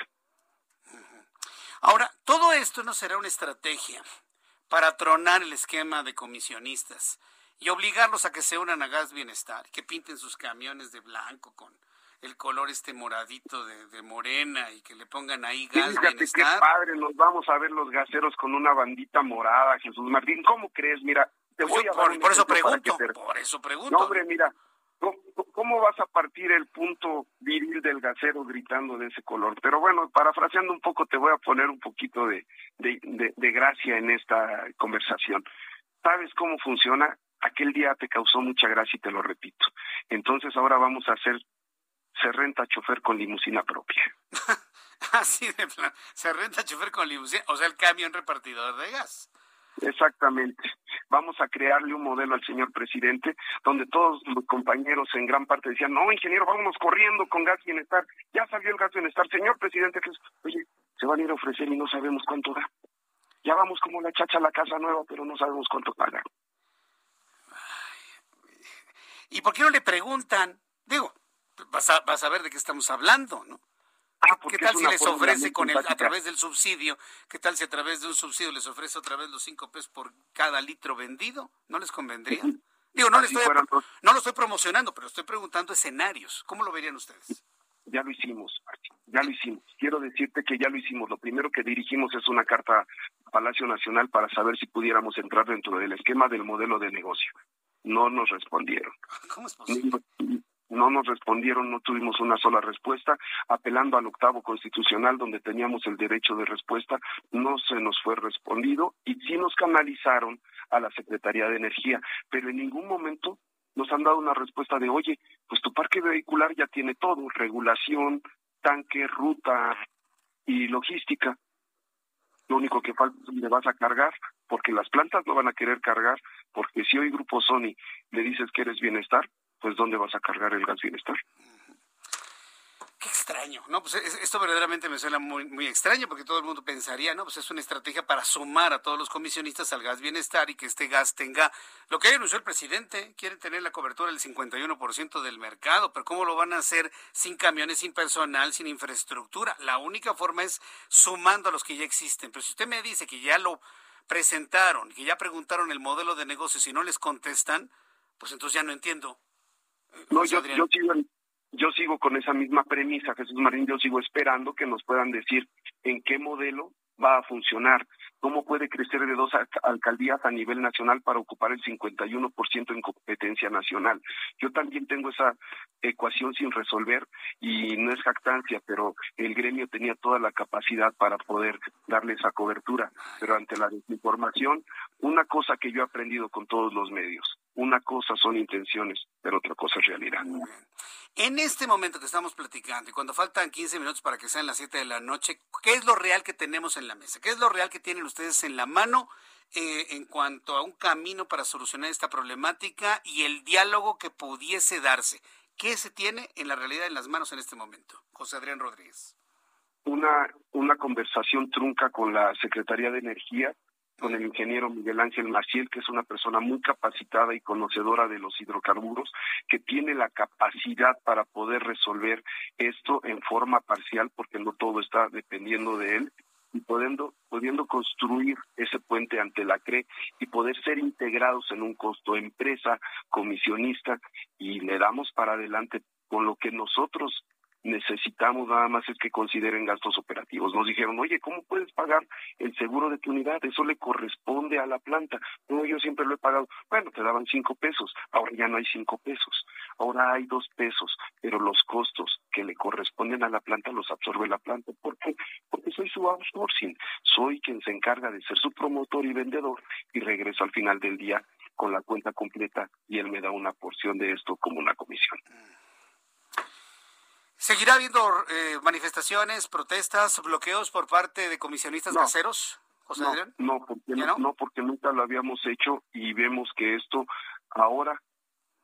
Ahora, todo esto no será una estrategia para tronar el esquema de comisionistas y obligarlos a que se unan a Gas Bienestar, que pinten sus camiones de blanco con el color este moradito de, morena y que le pongan ahí gas Fíjate qué padre, nos vamos a ver los gaseros con una bandita morada, Jesús Martín. ¿Cómo crees? Mira, te pues voy a por, por eso pregunto, por eso pregunto. No, hombre, mira, ¿cómo vas a partir el punto viril del gasero gritando de ese color? Pero bueno, parafraseando un poco, te voy a poner un poquito de, de, de gracia en esta conversación. ¿Sabes cómo funciona? Aquel día te causó mucha gracia y te lo repito. Entonces ahora vamos a hacer se renta chofer con limusina propia. Así de plan, se renta chofer con limusina, o sea, el camión repartidor de gas. Exactamente. Vamos a crearle un modelo al señor presidente donde todos los compañeros en gran parte decían, no, ingeniero, vámonos corriendo con gas bienestar. Ya salió el gas bienestar. Señor presidente, que oye, se van a ir a ofrecer y no sabemos cuánto da. Ya vamos como la chacha a la casa nueva, pero no sabemos cuánto paga. ¿Y por qué no le preguntan? Digo, vas a, vas a ver de qué estamos hablando, ¿no? Ah, ¿Qué tal si les ofrece con el, a través del subsidio? ¿Qué tal si a través de un subsidio les ofrece otra vez los cinco pesos por cada litro vendido? ¿No les convendría? Digo, no, le estoy, no lo estoy promocionando, pero estoy preguntando escenarios. ¿Cómo lo verían ustedes? Ya lo hicimos, ya lo hicimos. Quiero decirte que ya lo hicimos. Lo primero que dirigimos es una carta a Palacio Nacional para saber si pudiéramos entrar dentro del esquema del modelo de negocio. No nos respondieron. ¿Cómo es posible? No nos respondieron, no tuvimos una sola respuesta, apelando al octavo constitucional donde teníamos el derecho de respuesta, no se nos fue respondido y sí nos canalizaron a la Secretaría de Energía, pero en ningún momento nos han dado una respuesta de, oye, pues tu parque vehicular ya tiene todo, regulación, tanque, ruta y logística. Lo único que falta es le vas a cargar, porque las plantas no van a querer cargar, porque si hoy Grupo Sony le dices que eres bienestar, pues ¿dónde vas a cargar el gas bienestar? Qué extraño ¿no? Pues esto verdaderamente me suena muy, muy extraño porque todo el mundo pensaría, ¿no? Pues es una estrategia para sumar a todos los comisionistas al gas bienestar y que este gas tenga lo que anunció el presidente, quieren tener la cobertura del 51% del mercado, pero ¿cómo lo van a hacer sin camiones, sin personal, sin infraestructura? La única forma es sumando a los que ya existen. Pero si usted me dice que ya lo presentaron, que ya preguntaron el modelo de negocio y no les contestan, pues entonces ya no entiendo. No, yo, yo, sigo, yo sigo con esa misma premisa, Jesús Marín, yo sigo esperando que nos puedan decir en qué modelo va a funcionar, cómo puede crecer de dos alcaldías a nivel nacional para ocupar el 51% en competencia nacional. Yo también tengo esa ecuación sin resolver y no es jactancia, pero el gremio tenía toda la capacidad para poder darle esa cobertura. Pero ante la desinformación, una cosa que yo he aprendido con todos los medios, una cosa son intenciones, pero otra cosa es realidad. En este momento que estamos platicando y cuando faltan 15 minutos para que sean las 7 de la noche, ¿qué es lo real que tenemos en la mesa? ¿Qué es lo real que tienen ustedes en la mano eh, en cuanto a un camino para solucionar esta problemática y el diálogo que pudiese darse? ¿Qué se tiene en la realidad en las manos en este momento? José Adrián Rodríguez. Una, una conversación trunca con la Secretaría de Energía con el ingeniero Miguel Ángel Maciel, que es una persona muy capacitada y conocedora de los hidrocarburos, que tiene la capacidad para poder resolver esto en forma parcial, porque no todo está dependiendo de él, y pudiendo, pudiendo construir ese puente ante la CRE y poder ser integrados en un costo empresa, comisionista, y le damos para adelante con lo que nosotros necesitamos nada más es que consideren gastos operativos. Nos dijeron, oye, ¿cómo puedes pagar el seguro de tu unidad? Eso le corresponde a la planta. No, yo siempre lo he pagado. Bueno, te daban cinco pesos, ahora ya no hay cinco pesos, ahora hay dos pesos, pero los costos que le corresponden a la planta los absorbe la planta. ¿Por qué? Porque soy su outsourcing, soy quien se encarga de ser su promotor y vendedor y regreso al final del día con la cuenta completa y él me da una porción de esto como una comisión. ¿Seguirá habiendo eh, manifestaciones, protestas, bloqueos por parte de comisionistas no, José Adrián? No, porque no, porque nunca lo habíamos hecho y vemos que esto ahora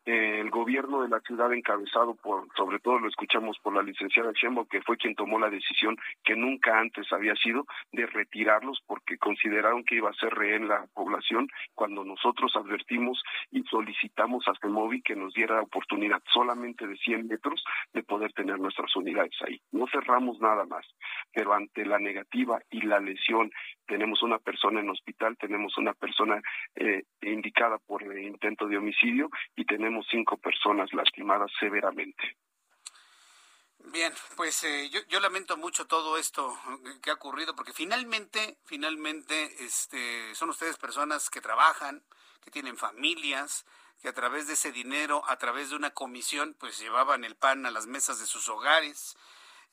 el gobierno de la ciudad encabezado por, sobre todo lo escuchamos por la licenciada Chembo, que fue quien tomó la decisión que nunca antes había sido de retirarlos porque consideraron que iba a ser rehén la población cuando nosotros advertimos y solicitamos a CEMOVI que nos diera la oportunidad solamente de 100 metros de poder tener nuestras unidades ahí. No cerramos nada más, pero ante la negativa y la lesión, tenemos una persona en hospital, tenemos una persona eh, indicada por intento de homicidio y tenemos cinco personas lastimadas severamente. Bien, pues eh, yo, yo, lamento mucho todo esto que ha ocurrido porque finalmente, finalmente, este, son ustedes personas que trabajan, que tienen familias, que a través de ese dinero, a través de una comisión, pues llevaban el pan a las mesas de sus hogares,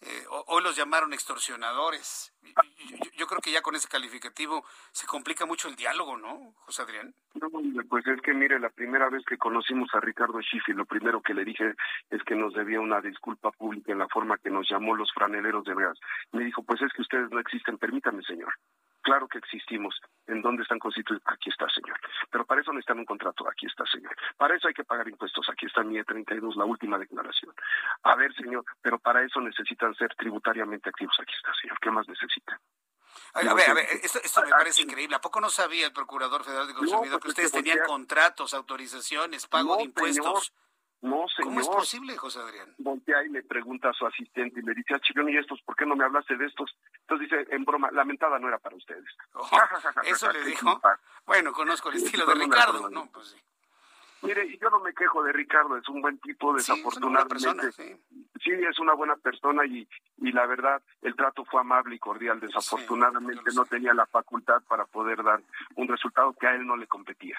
eh, hoy los llamaron extorsionadores. Yo, creo que ya con ese calificativo se complica mucho el diálogo, ¿no, José Adrián? pues es que mire, la primera vez que conocimos a Ricardo Schiffi, lo primero que le dije es que nos debía una disculpa pública en la forma que nos llamó los franeleros de veras. Me dijo, pues es que ustedes no existen, permítame, señor. Claro que existimos. ¿En dónde están constituidos? Aquí está, señor. Pero para eso necesitan un contrato. Aquí está, señor. Para eso hay que pagar impuestos. Aquí está mi E32, la última declaración. A ver, señor, pero para eso necesitan ser tributariamente activos. Aquí está, señor. ¿Qué más necesitan? A ver, a ver, esto, me parece increíble. ¿A poco no sabía el Procurador Federal de Consumidor que pues ustedes tenían contratos, autorizaciones, pago de impuestos? No, señor. ¿Cómo es posible, José Adrián? Voltea y le pregunta a su asistente y le dice, ah, chillón, ¿y estos? ¿Por qué no me hablaste de estos? Entonces dice, en broma, la mentada no era para ustedes. Oh, ¿Eso le dijo? Bueno, conozco el estilo de Ricardo, ¿no? Pues sí. Mire, yo no me quejo de Ricardo, es un buen tipo, desafortunadamente. Sí, sí. es una buena persona y, y la verdad, el trato fue amable y cordial. Desafortunadamente no tenía la facultad para poder dar un resultado que a él no le competía.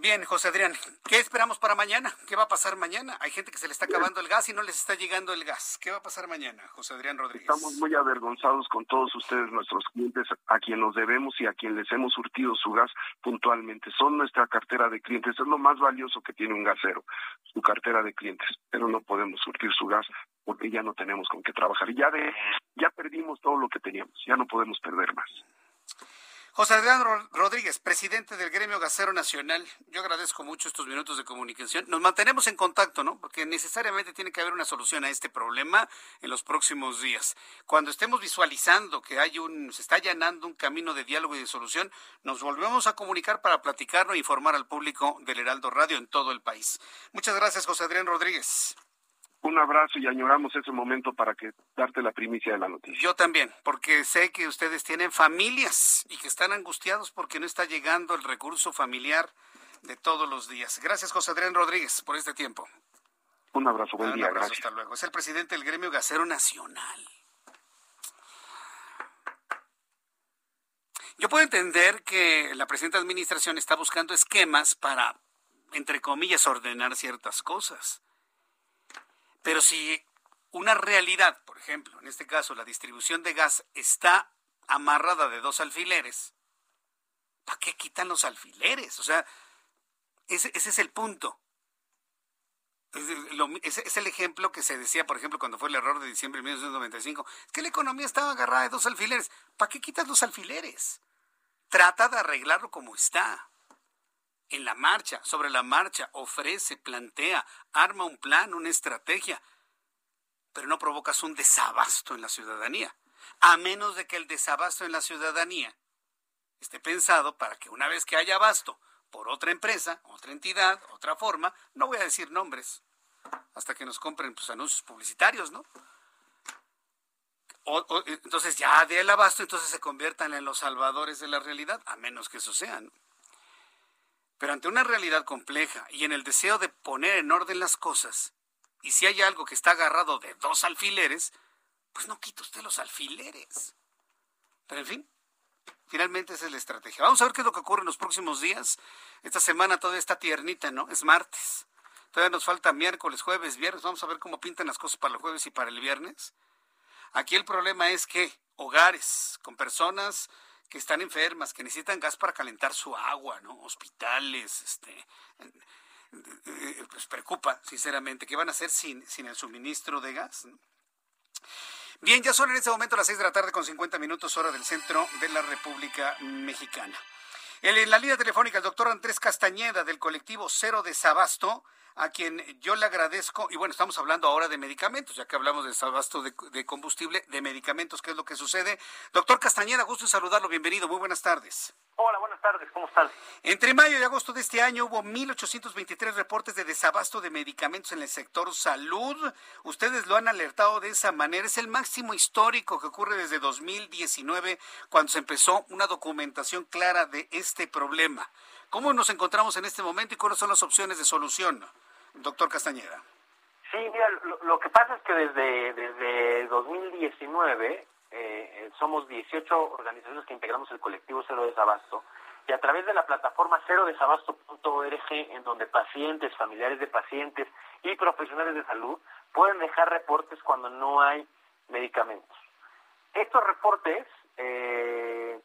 Bien, José Adrián, ¿qué esperamos para mañana? ¿Qué va a pasar mañana? Hay gente que se le está acabando el gas y no les está llegando el gas. ¿Qué va a pasar mañana, José Adrián Rodríguez? Estamos muy avergonzados con todos ustedes, nuestros clientes, a quien nos debemos y a quien les hemos surtido su gas puntualmente. Son nuestra cartera de clientes, es lo más valioso que tiene un gasero, su cartera de clientes, pero no podemos surtir su gas porque ya no tenemos con qué trabajar. Ya, de, ya perdimos todo lo que teníamos, ya no podemos perder más. José Adrián Rodríguez, presidente del Gremio Gasero Nacional, yo agradezco mucho estos minutos de comunicación. Nos mantenemos en contacto, ¿no? Porque necesariamente tiene que haber una solución a este problema en los próximos días. Cuando estemos visualizando que hay un, se está allanando un camino de diálogo y de solución, nos volvemos a comunicar para platicarlo e informar al público del Heraldo Radio en todo el país. Muchas gracias, José Adrián Rodríguez un abrazo y añoramos ese momento para que darte la primicia de la noticia. Yo también, porque sé que ustedes tienen familias y que están angustiados porque no está llegando el recurso familiar de todos los días. Gracias, José Adrián Rodríguez, por este tiempo. Un abrazo, buen día, gracias. Hasta luego. Es el presidente del Gremio Gasero Nacional. Yo puedo entender que la presente administración está buscando esquemas para, entre comillas, ordenar ciertas cosas pero si una realidad, por ejemplo, en este caso la distribución de gas está amarrada de dos alfileres, ¿para qué quitan los alfileres? O sea, ese, es el punto. Es, es, el ejemplo que se decía, por ejemplo, cuando fue el error de diciembre de 1995. Es que la economía estaba agarrada de dos alfileres. ¿Para qué quitas los alfileres? Trata de arreglarlo como está. En la marcha, sobre la marcha, ofrece, plantea, arma un plan, una estrategia, pero no provocas un desabasto en la ciudadanía, a menos de que el desabasto en la ciudadanía esté pensado para que una vez que haya abasto por otra empresa, otra entidad, otra forma, no voy a decir nombres, hasta que nos compren pues, anuncios publicitarios, ¿no? entonces ya el abasto, entonces se conviertan en los salvadores de la realidad, a menos que eso sea, ¿no? Pero ante una realidad compleja y en el deseo de poner en orden las cosas, y si hay algo que está agarrado de dos alfileres, pues no quita usted los alfileres. Pero en fin, finalmente esa es la estrategia. Vamos a ver qué es lo que ocurre en los próximos días. Esta semana todavía está tiernita, ¿no? Es martes. Todavía nos falta miércoles, jueves, viernes. Vamos a ver cómo pintan las cosas para el jueves y para el viernes. Aquí el problema es que hogares con personas que están enfermas, que necesitan gas para calentar su agua, ¿no? Hospitales, este, eh, pues preocupa, sinceramente, ¿qué van a hacer sin, sin el suministro de gas? Bien, ya son en este momento las 6 de la tarde con 50 minutos hora del centro de la República Mexicana. En la línea telefónica, el doctor Andrés Castañeda del colectivo Cero Desabasto a quien yo le agradezco. Y bueno, estamos hablando ahora de medicamentos, ya que hablamos de desabasto de, combustible, de medicamentos, ¿qué es lo que sucede? Doctor Castañeda, gusto en saludarlo, bienvenido, muy buenas tardes. Hola, buenas tardes, ¿cómo están? Entre mayo y agosto de este año hubo 1.823 reportes de desabasto de medicamentos en el sector salud. Ustedes lo han alertado de esa manera. Es el máximo histórico que ocurre desde 2019, cuando se empezó una documentación clara de este problema. ¿Cómo nos encontramos en este momento y cuáles son las opciones de solución? Doctor Castañeda. Sí, mira, lo, que pasa es que desde, desde 2019 eh, somos 18 organizaciones que integramos el colectivo Cero Desabasto y a través de la plataforma cerodesabasto.org en donde pacientes, familiares de pacientes y profesionales de salud pueden dejar reportes cuando no hay medicamentos. Estos reportes eh,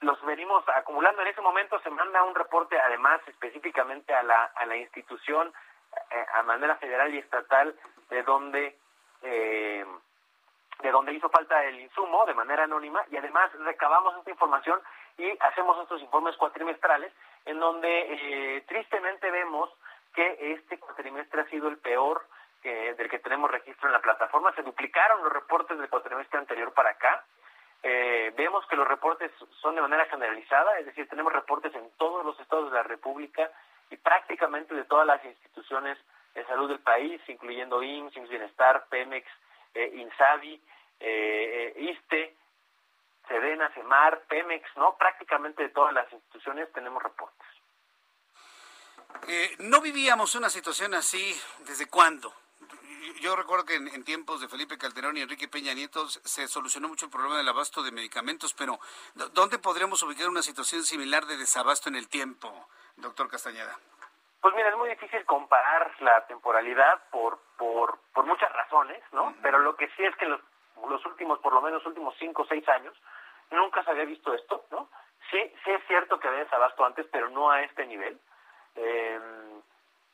los venimos acumulando. En ese momento se manda un reporte además específicamente a la, a la institución eh, a manera federal y estatal de donde eh, de donde hizo falta el insumo de manera anónima y además recabamos esta información y hacemos estos informes cuatrimestrales en donde eh, tristemente vemos que este cuatrimestre ha sido el peor del que tenemos registro en la plataforma. Se duplicaron los reportes del cuatrimestre anterior para acá. vemos que los reportes son de manera generalizada, es decir, tenemos reportes en todos los estados de la República y prácticamente de todas las instituciones de salud del país, incluyendo IMSS, IMSS Bienestar, Pemex, eh, INSABI, eh, eh, ISTE, Sedena, CEMAR, Pemex, ¿no? Prácticamente de todas las instituciones tenemos reportes. Eh, no vivíamos una situación así desde cuándo. Yo recuerdo que en, tiempos de Felipe Calderón y Enrique Peña Nieto se solucionó mucho el problema del abasto de medicamentos, pero ¿dónde podríamos ubicar una situación similar de desabasto en el tiempo, doctor Castañeda? Pues mira, es muy difícil comparar la temporalidad por, por, por muchas razones, ¿no? Pero lo que sí es que los, los últimos, por lo menos últimos cinco o seis años, nunca se había visto esto, ¿no? Sí, sí es cierto que había desabasto antes, pero no a este nivel. Eh,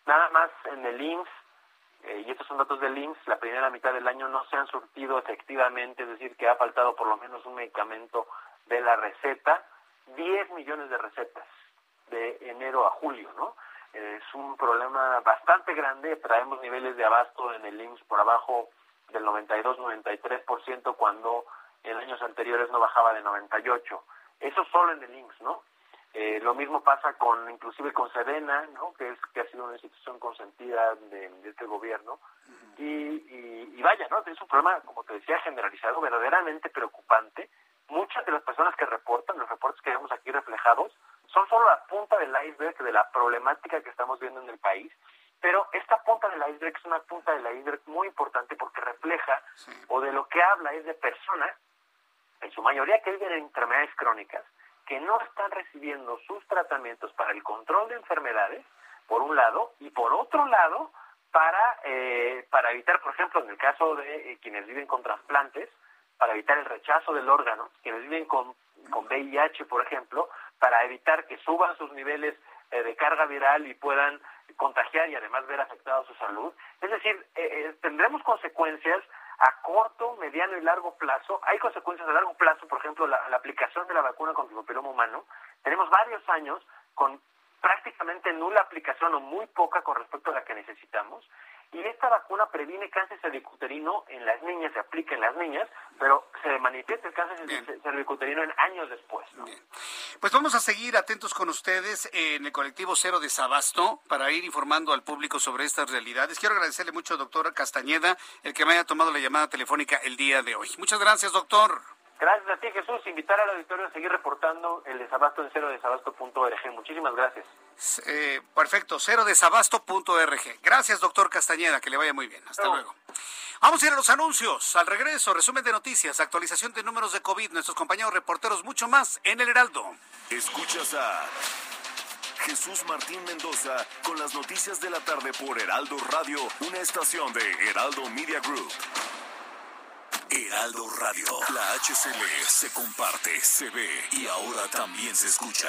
nada más en el IMSS, eh, y estos son datos del IMSS, la primera mitad del año no se han surtido efectivamente, es decir, que ha faltado por lo menos un medicamento de la receta 10 millones de recetas de enero a julio, ¿no? Es un problema bastante grande, traemos niveles de abasto en el IMSS por abajo del 92-93% cuando en años anteriores no bajaba de 98. Eso solo en el IMSS, ¿no? Eh, lo mismo pasa con, inclusive con Sedena, ¿no? que, es, que ha sido una institución consentida de, este gobierno. y, y, y, vaya, ¿no? es un problema, como te decía, generalizado, verdaderamente preocupante. Muchas de las personas que reportan, los reportes que vemos aquí reflejados, son solo la punta del iceberg de la problemática que estamos viendo en el país. Pero esta punta del iceberg es una punta del iceberg muy importante porque refleja, o de lo que habla es de personas, en su mayoría que viven en enfermedades crónicas, que no están recibiendo sus tratamientos para el control de enfermedades, por un lado, y por otro lado, para, eh, para evitar, por ejemplo, en el caso de eh, quienes viven con trasplantes, para evitar el rechazo del órgano, quienes viven con, con VIH, por ejemplo, para evitar que suban sus niveles eh, de carga viral y puedan contagiar y además ver afectada su salud. Es decir, tendremos consecuencias a corto, mediano y largo plazo. Hay consecuencias a largo plazo, por ejemplo, la, aplicación de la vacuna contra el papiloma humano. Tenemos varios años con prácticamente nula aplicación o muy poca con respecto a la que necesitamos. Y esta vacuna previene cáncer cervicuterino en las niñas, se aplica en las niñas, pero se manifiesta el cáncer cervicuterino en años después. Pues vamos a seguir atentos con ustedes en el colectivo Cero de Sabasto para ir informando al público sobre estas realidades. Quiero agradecerle mucho, doctor Castañeda, el que me haya tomado la llamada telefónica el día de hoy. Muchas gracias, doctor. Gracias a ti, Jesús. Invitar al auditorio a seguir reportando el desabasto en cero desabasto.org. Muchísimas gracias. Eh, perfecto, cero desabasto.org. Gracias, doctor Castañeda. Que le vaya muy bien. Hasta luego. Vamos a ir a los anuncios. Al regreso, resumen de noticias, actualización de números de COVID, nuestros compañeros reporteros, mucho más en el Heraldo. Escuchas a Jesús Martín Mendoza con las noticias de la tarde por Heraldo Radio, una estación de Heraldo Media Group. Heraldo Radio. La HCL se comparte, se ve y ahora también se escucha.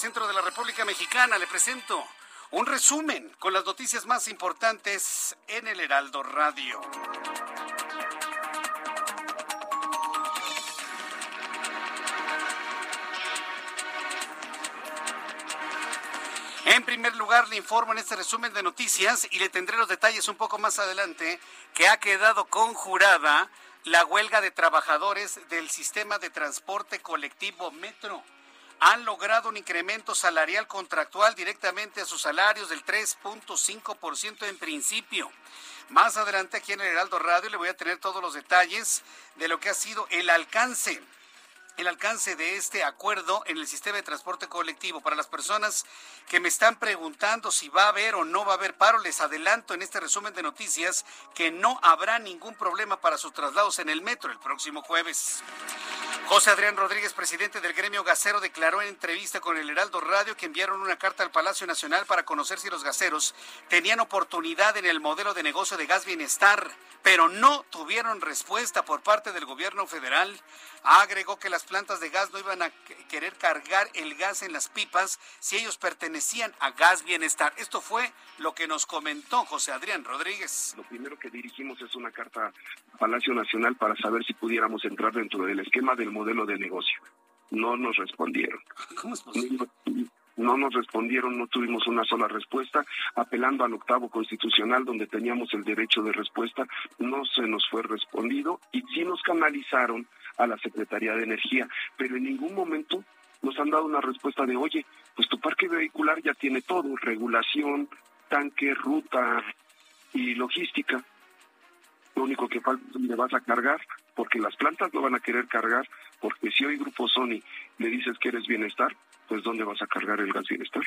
Centro de la República Mexicana. Le presento un resumen con las noticias más importantes en el Heraldo Radio. En primer lugar, le informo en este resumen de noticias y le tendré los detalles un poco más adelante que ha quedado conjurada la huelga de trabajadores del sistema de transporte colectivo Metro han logrado un incremento salarial contractual directamente a sus salarios del 3.5% en principio. Más adelante aquí en el Heraldo Radio le voy a tener todos los detalles de lo que ha sido el alcance el alcance de este acuerdo en el sistema de transporte colectivo. Para las personas que me están preguntando si va a haber o no va a haber paro, les adelanto en este resumen de noticias que no habrá ningún problema para sus traslados en el metro el próximo jueves. José Adrián Rodríguez, presidente del gremio gasero, declaró en entrevista con el Heraldo Radio que enviaron una carta al Palacio Nacional para conocer si los gaseros tenían oportunidad en el modelo de negocio de gas bienestar, pero no tuvieron respuesta por parte del gobierno federal. Agregó que las plantas de gas no iban a querer cargar el gas en las pipas si ellos pertenecían a Gas Bienestar. Esto fue lo que nos comentó José Adrián Rodríguez. Lo primero que dirigimos es una carta Palacio Nacional para saber si pudiéramos entrar dentro del esquema del modelo de negocio. No nos respondieron. ¿Cómo es posible? no nos respondieron, no tuvimos una sola respuesta, apelando al octavo constitucional donde teníamos el derecho de respuesta, no se nos fue respondido y sí nos canalizaron a la Secretaría de Energía, pero en ningún momento nos han dado una respuesta de, oye, pues tu parque vehicular ya tiene todo, regulación, tanque, ruta y logística. Lo único que falta es dónde vas a cargar porque las plantas lo van a querer cargar, porque si hoy Grupo Sony le dices que eres bienestar, pues ¿dónde vas a cargar el gas bienestar?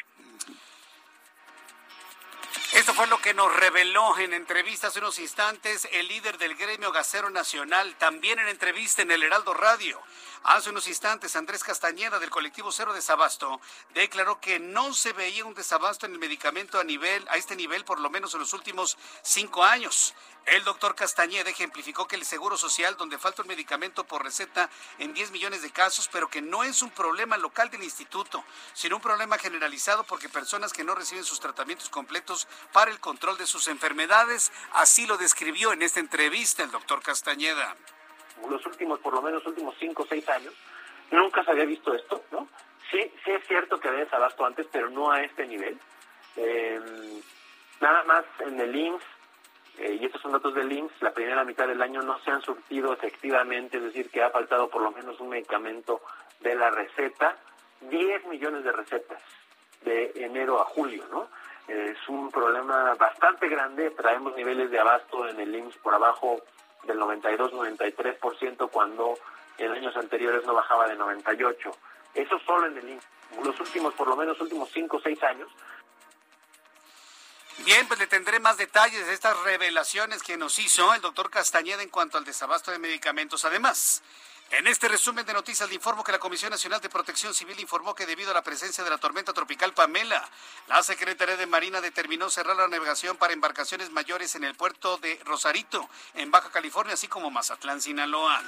Esto fue lo que nos reveló en entrevista hace unos instantes el líder del gremio gasero nacional, también en entrevista en el Heraldo Radio. Hace unos instantes, Andrés Castañeda del colectivo Cero Desabasto declaró que no se veía un desabasto en el medicamento a nivel, a este nivel, por lo menos en los últimos cinco años. El doctor Castañeda ejemplificó que el Seguro Social, donde falta un medicamento por receta en 10 millones de casos, pero que no es un problema local del instituto, sino un problema generalizado porque personas que no reciben sus tratamientos completos para el control de sus enfermedades, así lo describió en esta entrevista el doctor Castañeda los últimos, por lo menos últimos cinco o seis años, nunca se había visto esto, ¿no? Sí, sí es cierto que había desabasto antes, pero no a este nivel. Em, nada más en el IMSS, eh, y estos son datos del IMSS, la primera mitad del año no se han surtido efectivamente, es decir, que ha faltado por lo menos un medicamento de la receta, 10 millones de recetas de enero a julio, ¿no? Es un problema bastante grande, traemos niveles de abasto en el IMSS por abajo del 92-93% cuando en años anteriores no bajaba de 98. Eso solo en el los últimos, por lo menos últimos 5 o 6 años. Bien, pues le tendré más detalles de estas revelaciones que nos hizo el doctor Castañeda en cuanto al desabasto de medicamentos. Además, en este resumen de noticias le informo que la Comisión Nacional de Protección Civil informó que debido a la presencia de la tormenta tropical Pamela, la Secretaría de Marina determinó cerrar la navegación para embarcaciones mayores en el puerto de Rosarito, en Baja California, así como Mazatlán, Sinaloa.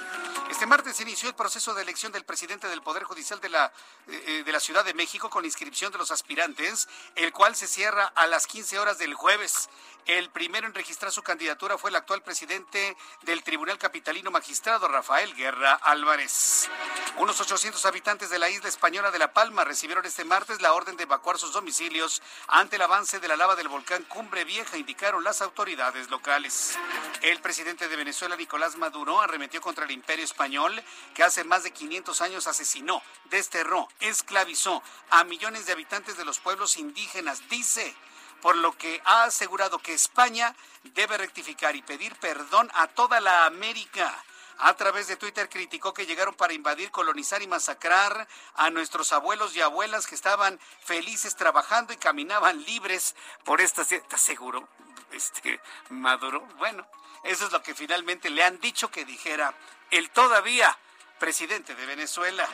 Este martes inició el proceso de elección del presidente del Poder Judicial de la, eh, eh, de la Ciudad de México con inscripción de los aspirantes, el cual se cierra a las 15 horas del jueves. El primero en registrar su candidatura fue el actual presidente del Tribunal Capitalino Magistrado, Rafael Guerra Álvarez. Unos 800 habitantes de la isla española de La Palma recibieron este martes la orden de evacuar sus domicilios ante el avance de la lava del volcán Cumbre Vieja, indicaron las autoridades locales. El presidente de Venezuela, Nicolás Maduro, arremetió contra el imperio español que hace más de 500 años asesinó, desterró, esclavizó a millones de habitantes de los pueblos indígenas, dice por lo que ha asegurado que España debe rectificar y pedir perdón a toda la América. A través de Twitter criticó que llegaron para invadir, colonizar y masacrar a nuestros abuelos y abuelas que estaban felices trabajando y caminaban libres por esta... ¿Estás seguro, este, Maduro? Bueno, eso es lo que finalmente le han dicho que dijera el todavía presidente de Venezuela.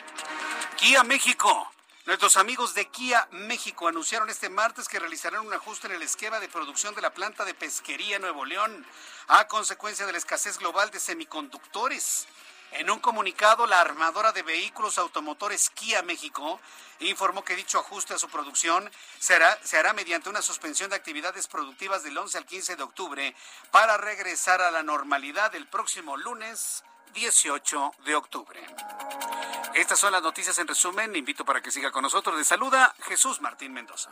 Guía México Nuestros amigos de Kia México anunciaron este martes que realizarán un ajuste en el esquema de producción de la planta de pesquería Nuevo León a consecuencia de la escasez global de semiconductores. En un comunicado, la armadora de vehículos automotores Kia México informó que dicho ajuste a su producción será, se hará mediante una suspensión de actividades productivas del 11 al 15 de octubre para regresar a la normalidad el próximo lunes 18 de octubre. Estas son las noticias en resumen. invito para que siga con nosotros. De saluda Jesús Martín Mendoza.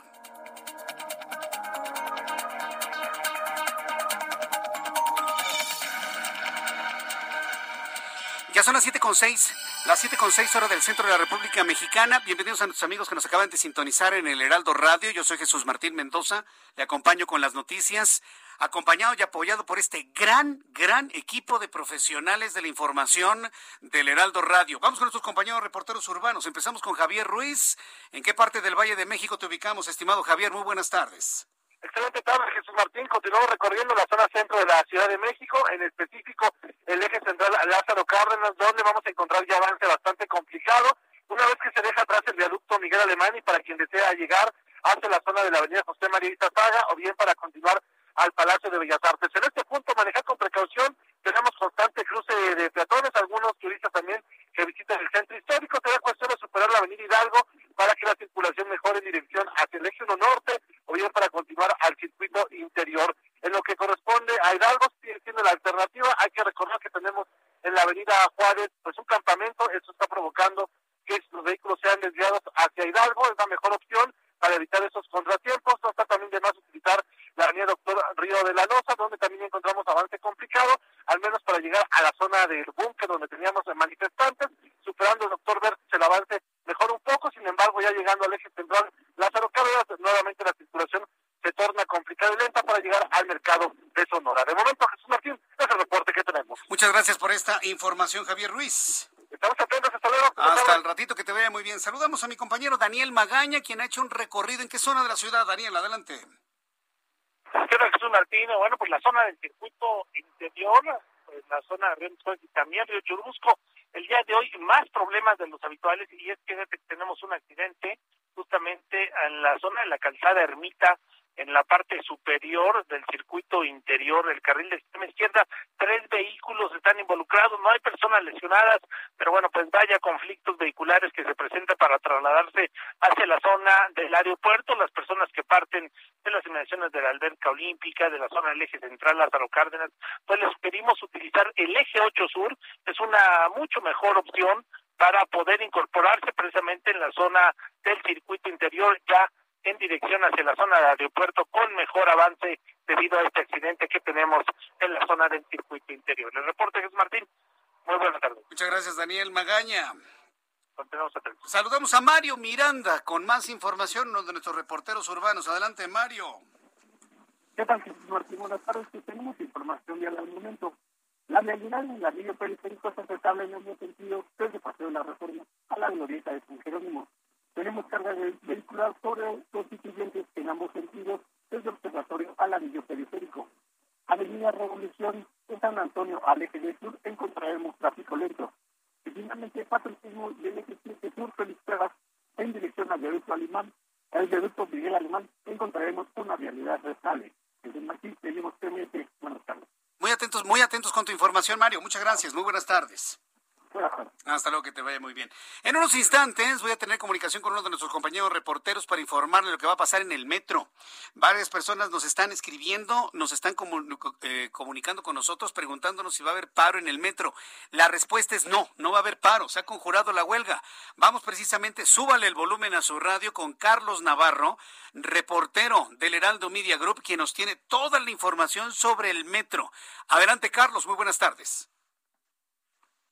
Ya son las 7.6, las 7.6 horas del centro de la República Mexicana. Bienvenidos a nuestros amigos que nos acaban de sintonizar en el Heraldo Radio. Yo soy Jesús Martín Mendoza. Le acompaño con las noticias acompañado y apoyado por este gran, gran equipo de profesionales de la información del Heraldo Radio. Vamos con nuestros compañeros reporteros urbanos. Empezamos con Javier Ruiz. ¿En qué parte del Valle de México te ubicamos, estimado Javier? Muy buenas tardes. Excelente tarde, Jesús Martín. Continuamos recorriendo la zona centro de la Ciudad de México, en específico el eje central Lázaro Cárdenas, donde vamos a encontrar ya avance bastante complicado. Una vez que se deja atrás el viaducto Miguel Alemán y para quien desea llegar hacia la zona de la avenida José María Saga o bien para continuar al Palacio de Bellas Artes. En este punto, manejar con precaución, tenemos constante cruce de peatones, algunos turistas también que visitan el centro histórico. Será cuestión de superar la avenida Hidalgo para que la circulación mejore en dirección hacia el eje 1 norte o bien para continuar al circuito interior. En lo que corresponde a Hidalgo, sigue siendo la alternativa. Hay que recordar que tenemos en la avenida Juárez pues un campamento. Esto está provocando que los vehículos sean desviados hacia Hidalgo. Es la mejor opción para evitar esos contratiempos. No está también de más utilizar avenida Doctor Río de la Loza, donde también encontramos avance complicado, al menos para llegar a la zona del búnker donde teníamos manifestantes, superando el Doctor Verde el avance mejor un poco, sin embargo ya llegando al eje central Lázaro Cárdenas, nuevamente la circulación se torna complicada y lenta para llegar al mercado de Sonora. De momento, Jesús Martín, es el reporte que tenemos. Muchas gracias por esta información, Javier Ruiz. Estamos atentos, hasta luego. Hasta el ratito que te vea muy bien. Saludamos a mi compañero Daniel Magaña, quien ha hecho un recorrido. ¿En qué zona de la ciudad, Daniel? Adelante. ¿Qué tal, Jesús Martín? Bueno, pues la zona del circuito interior, pues la zona de Río y también Río Churubusco. El día de hoy más problemas de los habituales y es que tenemos un accidente justamente en la zona de la calzada Ermita en la parte superior del circuito interior del carril de extrema izquierda. Tres vehículos están involucrados, no hay personas lesionadas, pero bueno, pues vaya conflictos vehiculares que se presentan para trasladarse hacia la zona del aeropuerto. Las personas que parten de las inmediaciones de la alberca olímpica, de la zona del eje central Lázaro Cárdenas, pues les pedimos utilizar el eje 8 sur, es una mucho mejor opción para poder incorporarse precisamente en la zona del circuito interior ya en dirección hacia la zona del aeropuerto con mejor avance debido a este accidente que tenemos en la zona del circuito interior. El reporte es Martín. Muy buenas tardes. Muchas gracias, Daniel Magaña. Continuamos atentos. Saludamos a Mario Miranda con más información, uno de nuestros reporteros urbanos. Adelante, Mario. ¿Qué tal, Jesús Martín? Buenas tardes. Tenemos información ya al momento. La realidad en la línea periférico es aceptable en el sentido desde Paseo de la Reforma a la glorieta de San Jerónimo. Tenemos carga vehicular sobre constituyentes en ambos sentidos, desde observatorio al anillo periférico. Avenida Revolución en San Antonio al eje de sur encontraremos tráfico lento. Y finalmente, patriotismo del eje 7 sur Félix en dirección al viaducto alemán, el viaducto Miguel Alemán, encontraremos una realidad restable. Desde Martín, tenemos TMT. Buenas tardes. Muy atentos, muy atentos con tu información, Mario. Muchas gracias. Muy buenas tardes. Hasta luego, que te vaya muy bien. En unos instantes voy a tener comunicación con uno de nuestros compañeros reporteros para informarle lo que va a pasar en el metro. Varias personas nos están escribiendo, nos están eh, comunicando con nosotros preguntándonos si va a haber paro en el metro. La respuesta es no, no va a haber paro, se ha conjurado la huelga. Vamos precisamente, súbale el volumen a su radio con Carlos Navarro, reportero del Heraldo Media Group, quien nos tiene toda la información sobre el metro. Adelante, Carlos, muy buenas tardes.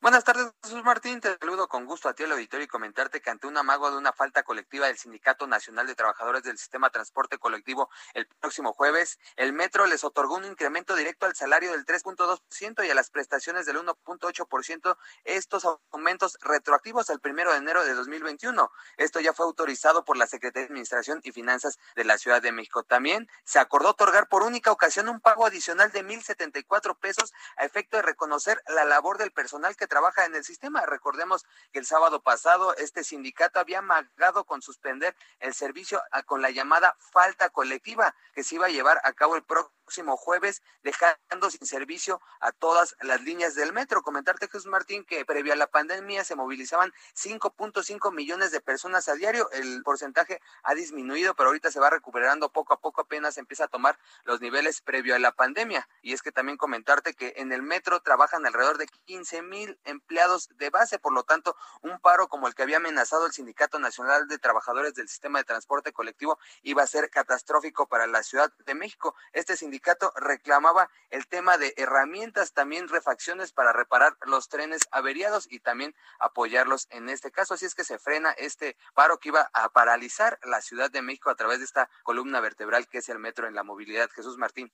Buenas tardes, Jesús Martín. Te saludo con gusto a ti al auditorio y comentarte que ante un amago de una falta colectiva del Sindicato Nacional de Trabajadores del Sistema Transporte Colectivo el próximo jueves, el Metro les otorgó un incremento directo al salario del 3.2% y a las prestaciones del 1.8%, estos aumentos retroactivos al primero de enero de 2021. Esto ya fue autorizado por la Secretaría de Administración y Finanzas de la Ciudad de México. También se acordó otorgar por única ocasión un pago adicional de 1.074 pesos a efecto de reconocer la labor del personal que trabaja en el sistema. Recordemos que el sábado pasado este sindicato había amagado con suspender el servicio con la llamada falta colectiva que se iba a llevar a cabo el próximo jueves, dejando sin servicio a todas las líneas del metro. Comentarte, Jesús Martín, que previo a la pandemia se movilizaban 5.5 millones de personas a diario. El porcentaje ha disminuido, pero ahorita se va recuperando poco a poco, apenas empieza a tomar los niveles previo a la pandemia. Y es que también comentarte que en el metro trabajan alrededor de 15 mil empleados de base. Por lo tanto, un paro como el que había amenazado el Sindicato Nacional de Trabajadores del Sistema de Transporte Colectivo iba a ser catastrófico para la Ciudad de México. Este sindicato reclamaba el tema de herramientas, también refacciones para reparar los trenes averiados y también apoyarlos en este caso. Así es que se frena este paro que iba a paralizar la Ciudad de México a través de esta columna vertebral que es el metro en la movilidad. Jesús Martín.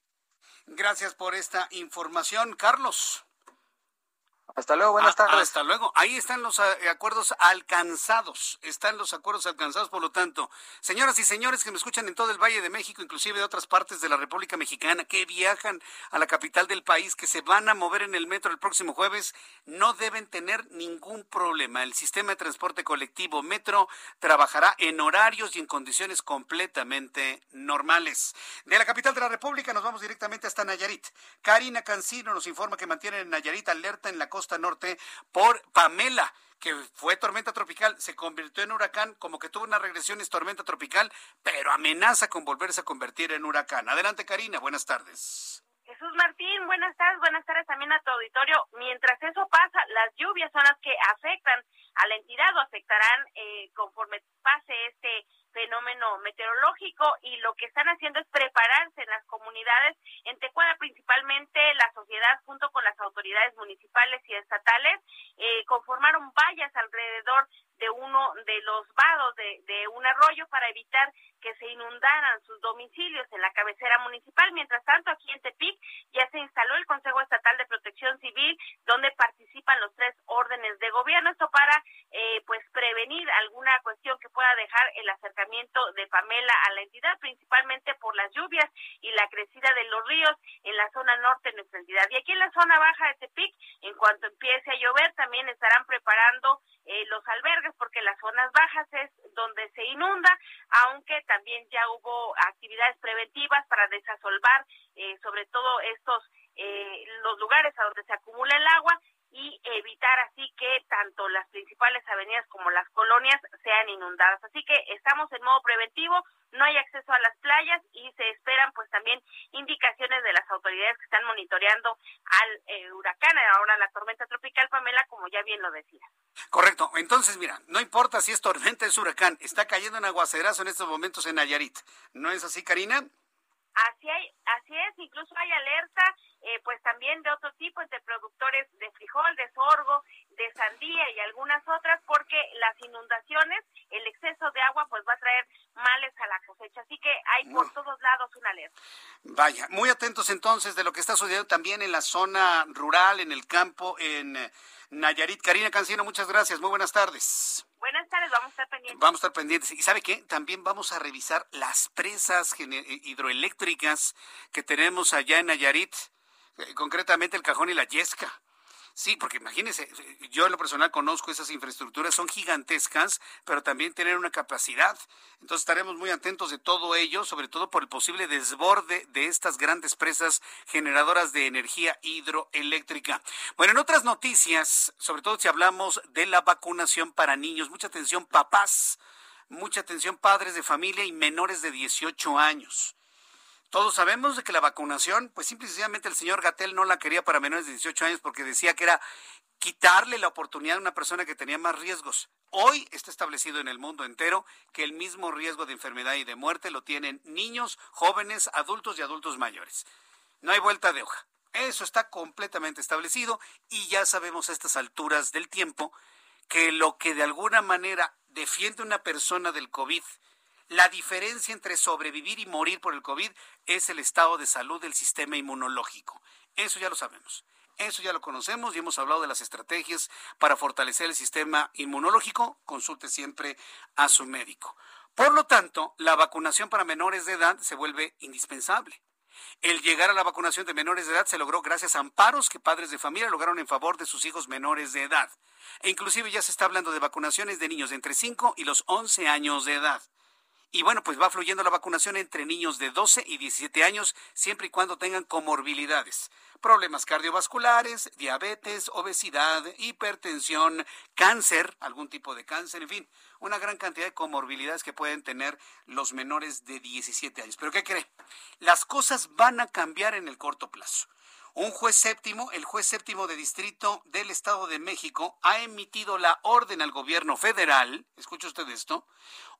Gracias por esta información, Carlos. Hasta luego, buenas ah, tardes. Hasta luego. Ahí están los eh, acuerdos alcanzados. Están los acuerdos alcanzados, por lo tanto, señoras y señores que me escuchan en todo el Valle de México, inclusive de otras partes de la República Mexicana, que viajan a la capital del país, que se van a mover en el metro el próximo jueves, no deben tener ningún problema. El sistema de transporte colectivo metro trabajará en horarios y en condiciones completamente normales. De la capital de la República nos vamos directamente hasta Nayarit. Karina Cancino nos informa que mantienen en Nayarit alerta en la costa norte por Pamela que fue tormenta tropical, se convirtió en huracán, como que tuvo una regresión es tormenta tropical, pero amenaza con volverse a convertir en huracán. Adelante, Karina, buenas tardes. Jesús Martín, buenas tardes, buenas tardes también a tu auditorio. Mientras eso pasa, las lluvias son las que afectan a la entidad o afectarán eh, conforme pase este fenómeno meteorológico y lo que están haciendo es prepararse en las comunidades, en Tecuada principalmente la sociedad junto con las autoridades municipales y estatales eh, conformaron vallas alrededor de uno de los vados de, de un arroyo para evitar que se inundaran sus domicilios en la cabecera municipal. Mientras tanto, aquí en Tepic ya se instaló el Consejo Estatal de Protección civil, donde participan los tres órdenes de gobierno. Esto para eh, pues prevenir alguna cuestión que pueda dejar el acercamiento de Pamela a la entidad, principalmente por las lluvias y la crecida de los ríos en la zona norte de nuestra entidad. Y aquí en la zona baja de Tepic, en cuanto empiece a llover, también estarán preparando eh, los albergues, porque las zonas bajas es donde se inunda, aunque también ya hubo actividades preventivas para desasolvar eh, sobre todo estos eh, los lugares a donde se acumula el agua y evitar así que tanto las principales avenidas como las colonias sean inundadas. Así que estamos en modo preventivo, no hay acceso a las playas y se esperan pues también indicaciones de las autoridades que están monitoreando al eh, huracán, ahora la tormenta tropical Pamela, como ya bien lo decía. Correcto, entonces mira, no importa si es tormenta, es huracán, está cayendo un aguacerazo en estos momentos en Nayarit. ¿No es así, Karina? Así, hay, así es, incluso hay alerta, eh, pues también de otro tipo, entre productores de frijol, de sorgo, de sandía y algunas otras, porque las inundaciones, el exceso de agua, pues va a traer males a la cosecha. Así que hay por todos lados una alerta. Vaya, muy atentos entonces de lo que está sucediendo también en la zona rural, en el campo, en eh, Nayarit. Karina Cancino, muchas gracias, muy buenas tardes. Buenas tardes, vamos a estar pendientes. Vamos a estar pendientes. ¿Y sabe qué? También vamos a revisar las presas hidroeléctricas que tenemos allá en Nayarit, eh, concretamente el Cajón y la Yesca. Sí, porque imagínense, yo en lo personal conozco esas infraestructuras, son gigantescas, pero también tienen una capacidad. Entonces estaremos muy atentos de todo ello, sobre todo por el posible desborde de estas grandes presas generadoras de energía hidroeléctrica. Bueno, en otras noticias, sobre todo si hablamos de la vacunación para niños, mucha atención papás, mucha atención padres de familia y menores de 18 años. Todos sabemos de que la vacunación, pues simple y sencillamente el señor Gatel no la quería para menores de 18 años porque decía que era quitarle la oportunidad a una persona que tenía más riesgos. Hoy está establecido en el mundo entero que el mismo riesgo de enfermedad y de muerte lo tienen niños, jóvenes, adultos y adultos mayores. No hay vuelta de hoja. Eso está completamente establecido y ya sabemos a estas alturas del tiempo que lo que de alguna manera defiende una persona del COVID la diferencia entre sobrevivir y morir por el COVID es el estado de salud del sistema inmunológico. Eso ya lo sabemos. Eso ya lo conocemos y hemos hablado de las estrategias para fortalecer el sistema inmunológico. Consulte siempre a su médico. Por lo tanto, la vacunación para menores de edad se vuelve indispensable. El llegar a la vacunación de menores de edad se logró gracias a amparos que padres de familia lograron en favor de sus hijos menores de edad. E inclusive ya se está hablando de vacunaciones de niños de entre 5 y los 11 años de edad. Y bueno, pues va fluyendo la vacunación entre niños de 12 y 17 años, siempre y cuando tengan comorbilidades, problemas cardiovasculares, diabetes, obesidad, hipertensión, cáncer, algún tipo de cáncer, en fin, una gran cantidad de comorbilidades que pueden tener los menores de 17 años. Pero ¿qué cree? Las cosas van a cambiar en el corto plazo. Un juez séptimo, el juez séptimo de distrito del Estado de México, ha emitido la orden al gobierno federal, escuche usted esto,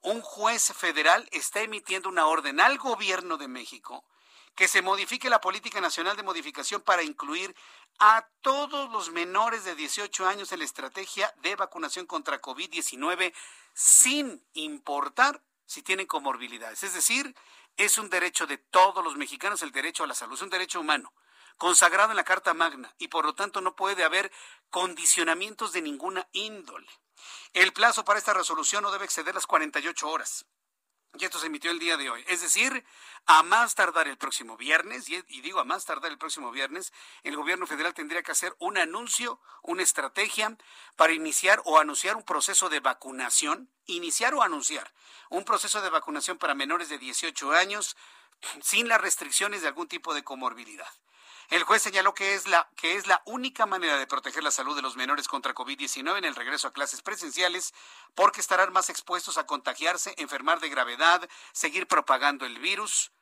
un juez federal está emitiendo una orden al gobierno de México que se modifique la política nacional de modificación para incluir a todos los menores de 18 años en la estrategia de vacunación contra COVID-19 sin importar si tienen comorbilidades. Es decir, es un derecho de todos los mexicanos el derecho a la salud, es un derecho humano consagrado en la Carta Magna y por lo tanto no puede haber condicionamientos de ninguna índole. El plazo para esta resolución no debe exceder las 48 horas. Y esto se emitió el día de hoy. Es decir, a más tardar el próximo viernes, y, digo a más tardar el próximo viernes, el gobierno federal tendría que hacer un anuncio, una estrategia para iniciar o anunciar un proceso de vacunación, iniciar o anunciar un proceso de vacunación para menores de 18 años sin las restricciones de algún tipo de comorbilidad. El juez señaló que es la que es la única manera de proteger la salud de los menores contra COVID-19 en el regreso a clases presenciales, porque estarán más expuestos a contagiarse, enfermar de gravedad, seguir propagando el virus.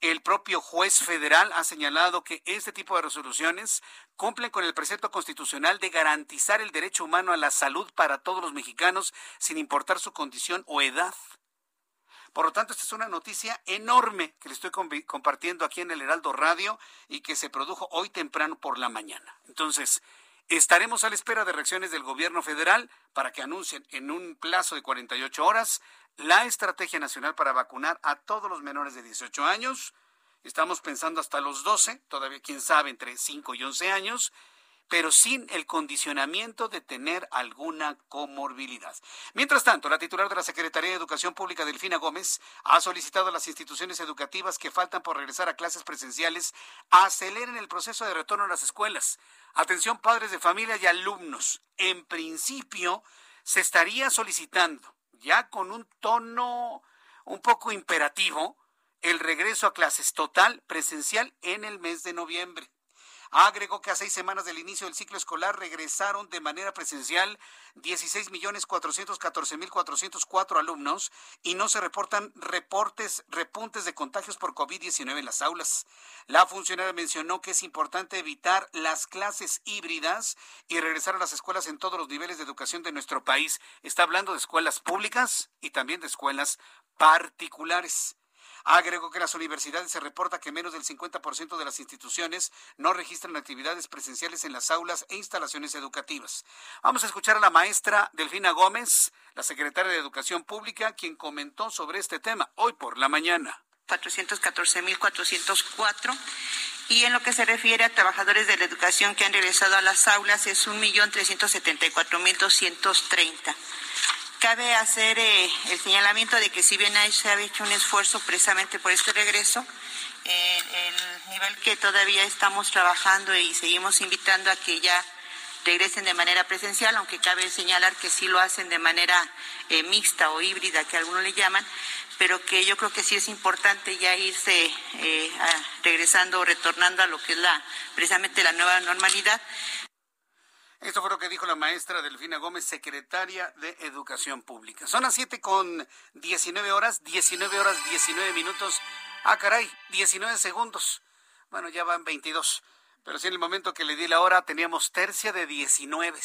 El propio juez federal ha señalado que este tipo de resoluciones cumplen con el precepto constitucional de garantizar el derecho humano a la salud para todos los mexicanos, sin importar su condición o edad. Por lo tanto, esta es una noticia enorme que le estoy compartiendo aquí en el Heraldo Radio y que se produjo hoy temprano por la mañana. Entonces, estaremos a la espera de reacciones del gobierno federal para que anuncien en un plazo de 48 horas la estrategia nacional para vacunar a todos los menores de 18 años. Estamos pensando hasta los 12, todavía quién sabe, entre 5 y 11 años. Pero sin el condicionamiento de tener alguna comorbilidad. Mientras tanto, la titular de la Secretaría de Educación Pública, Delfina Gómez, ha solicitado a las instituciones educativas que faltan por regresar a clases presenciales aceleren el proceso de retorno a las escuelas. Atención padres de familia y alumnos. En principio, se estaría solicitando, ya con un tono un poco imperativo, el regreso a clases total presencial en el mes de noviembre. Agregó que a seis semanas del inicio del ciclo escolar regresaron de manera presencial 16.414.404 alumnos y no se reportan reportes, repuntes de contagios por COVID-19 en las aulas. La funcionaria mencionó que es importante evitar las clases híbridas y regresar a las escuelas en todos los niveles de educación de nuestro país. Está hablando de escuelas públicas y también de escuelas particulares. Agregó que las universidades se reporta que menos del 50% de las instituciones no registran actividades presenciales en las aulas e instalaciones educativas. Vamos a escuchar a la maestra Delfina Gómez, la secretaria de Educación Pública, quien comentó sobre este tema hoy por la mañana. 414.404 y en lo que se refiere a trabajadores de la educación que han regresado a las aulas es 1.374.230. Cabe hacer eh, el señalamiento de que si bien se ha hecho un esfuerzo precisamente por este regreso, el nivel que todavía estamos trabajando y seguimos invitando a que ya regresen de manera presencial, aunque cabe señalar que sí lo hacen de manera eh, mixta o híbrida, que algunos le llaman, pero que yo creo que sí es importante ya irse eh, regresando o retornando a lo que es la precisamente la nueva normalidad. Esto fue lo que dijo la maestra Delfina Gómez, secretaria de Educación Pública. Son las 7 con 19 horas, 19 horas 19 minutos. Ah, caray, 19 segundos. Bueno, ya van 22. Pero sí, en el momento que le di la hora teníamos tercia de 19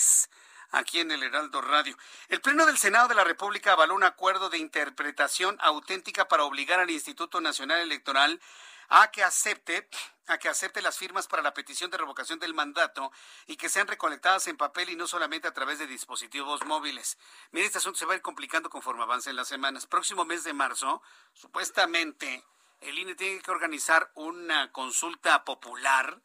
aquí en el Heraldo Radio. El Pleno del Senado de la República avaló un acuerdo de interpretación auténtica para obligar al Instituto Nacional Electoral a que acepte a que acepte las firmas para la petición de revocación del mandato y que sean recolectadas en papel y no solamente a través de dispositivos móviles. Mire, este asunto se va a ir complicando conforme avancen las semanas. Próximo mes de marzo, supuestamente, el INE tiene que organizar una consulta popular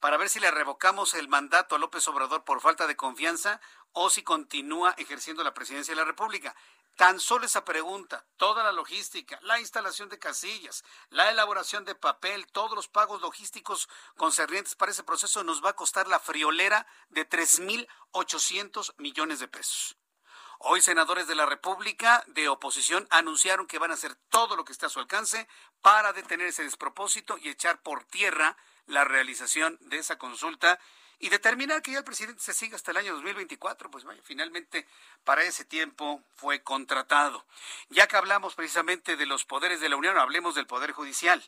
para ver si le revocamos el mandato a López Obrador por falta de confianza o si continúa ejerciendo la presidencia de la República. Tan solo esa pregunta, toda la logística, la instalación de casillas, la elaboración de papel, todos los pagos logísticos concernientes para ese proceso nos va a costar la friolera de 3.800 millones de pesos. Hoy senadores de la República de oposición anunciaron que van a hacer todo lo que esté a su alcance para detener ese despropósito y echar por tierra la realización de esa consulta y determinar que ya el presidente se siga hasta el año 2024, pues vaya, finalmente para ese tiempo fue contratado. Ya que hablamos precisamente de los poderes de la Unión, hablemos del Poder Judicial.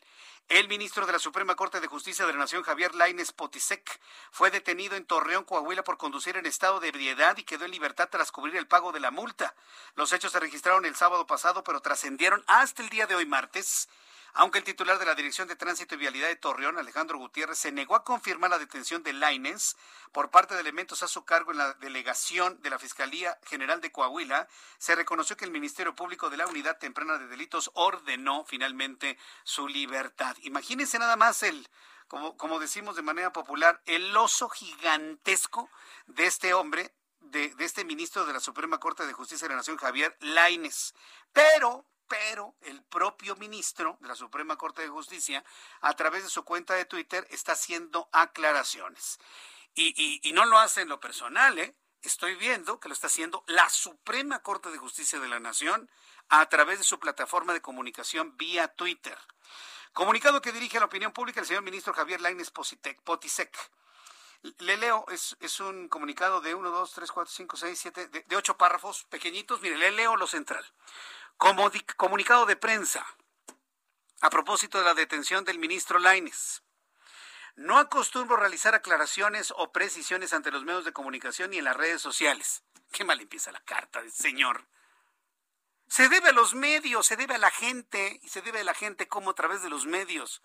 El ministro de la Suprema Corte de Justicia de la Nación, Javier Laines Potisek, fue detenido en Torreón, Coahuila, por conducir en estado de ebriedad y quedó en libertad tras cubrir el pago de la multa. Los hechos se registraron el sábado pasado, pero trascendieron hasta el día de hoy, martes, aunque el titular de la Dirección de Tránsito y Vialidad de Torreón, Alejandro Gutiérrez, se negó a confirmar la detención de Laines por parte de elementos a su cargo en la delegación de la Fiscalía General de Coahuila, se reconoció que el Ministerio Público de la Unidad Temprana de Delitos ordenó finalmente su libertad. Imagínense nada más el, como, decimos de manera popular, el oso gigantesco de este hombre, de, de, este ministro de la Suprema Corte de Justicia de la Nación, Javier Laines. Pero, pero el propio ministro de la Suprema Corte de Justicia, a través de su cuenta de Twitter, está haciendo aclaraciones. Y, y, no lo hace en lo personal, ¿eh? Estoy viendo que lo está haciendo la Suprema Corte de Justicia de la Nación a través de su plataforma de comunicación vía Twitter. Comunicado que dirige a la opinión pública el señor ministro Javier Lainez Potisek. Le leo, es, es, un comunicado de 1, 2, 3, 4, 5, 6, 7, de, de ocho párrafos pequeñitos. Mire, le leo lo central. Como comunicado de prensa a propósito de la detención del ministro Laines. No acostumbro realizar aclaraciones o precisiones ante los medios de comunicación ni en las redes sociales. Qué mal empieza la carta señor. Se debe a los medios, se debe a la gente, y se debe a la gente como a través de los medios.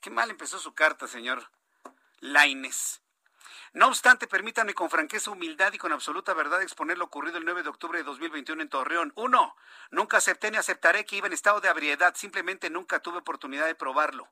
Qué mal empezó su carta, señor Laines. No obstante, permítanme con franqueza, humildad y con absoluta verdad exponer lo ocurrido el 9 de octubre de 2021 en Torreón. Uno, nunca acepté ni aceptaré que iba en estado de abriedad, simplemente nunca tuve oportunidad de probarlo.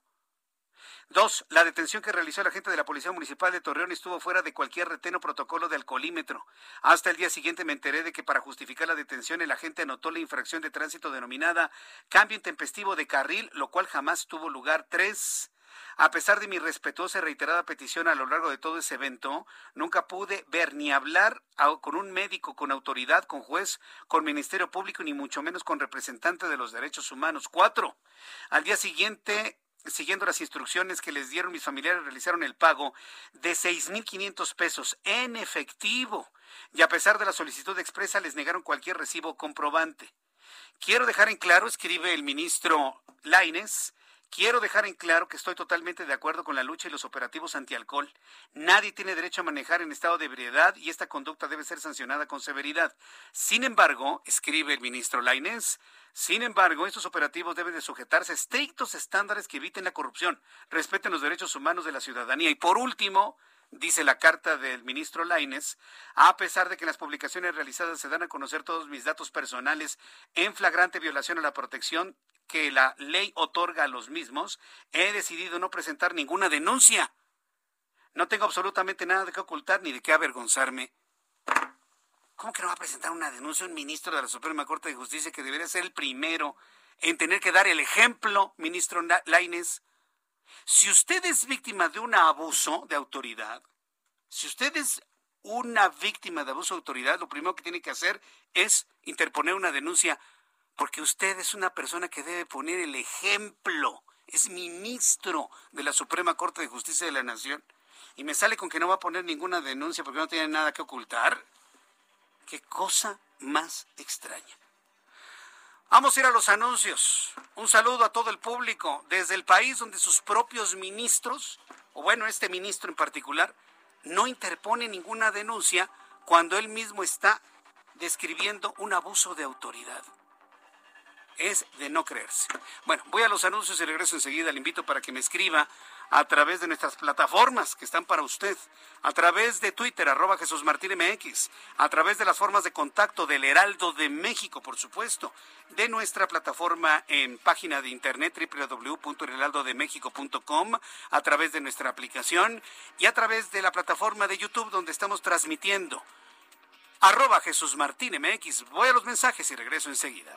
Dos, la detención que realizó el agente de la Policía Municipal de Torreón estuvo fuera de cualquier reteno protocolo de alcoholímetro. Hasta el día siguiente me enteré de que para justificar la detención el agente anotó la infracción de tránsito denominada cambio intempestivo de carril, lo cual jamás tuvo lugar. Tres, a pesar de mi respetuosa y reiterada petición a lo largo de todo ese evento, nunca pude ver ni hablar con un médico, con autoridad, con juez, con Ministerio Público, ni mucho menos con representante de los derechos humanos. Cuatro, al día siguiente siguiendo las instrucciones que les dieron mis familiares, realizaron el pago de 6.500 pesos en efectivo y a pesar de la solicitud expresa les negaron cualquier recibo comprobante. Quiero dejar en claro, escribe el ministro Laines, Quiero dejar en claro que estoy totalmente de acuerdo con la lucha y los operativos antialcohol. Nadie tiene derecho a manejar en estado de ebriedad y esta conducta debe ser sancionada con severidad. Sin embargo, escribe el ministro Lainez, sin embargo, estos operativos deben de sujetarse a estrictos estándares que eviten la corrupción, respeten los derechos humanos de la ciudadanía y por último, dice la carta del ministro Laines, a pesar de que en las publicaciones realizadas se dan a conocer todos mis datos personales en flagrante violación a la protección que la ley otorga a los mismos, he decidido no presentar ninguna denuncia. No tengo absolutamente nada de qué ocultar ni de qué avergonzarme. ¿Cómo que no va a presentar una denuncia un ministro de la Suprema Corte de Justicia que debería ser el primero en tener que dar el ejemplo, ministro Laines? Si usted es víctima de un abuso de autoridad, si usted es una víctima de abuso de autoridad, lo primero que tiene que hacer es interponer una denuncia porque usted es una persona que debe poner el ejemplo, es ministro de la Suprema Corte de Justicia de la Nación, y me sale con que no va a poner ninguna denuncia porque no tiene nada que ocultar. Qué cosa más extraña. Vamos a ir a los anuncios. Un saludo a todo el público desde el país donde sus propios ministros, o bueno, este ministro en particular, no interpone ninguna denuncia cuando él mismo está describiendo un abuso de autoridad es de no creerse. Bueno, voy a los anuncios y regreso enseguida. Le invito para que me escriba a través de nuestras plataformas que están para usted, a través de Twitter, arroba Jesús Martín MX, a través de las formas de contacto del Heraldo de México, por supuesto, de nuestra plataforma en página de internet www.heraldodemexico.com, a través de nuestra aplicación y a través de la plataforma de YouTube donde estamos transmitiendo. Arroba Jesús Martín MX. Voy a los mensajes y regreso enseguida.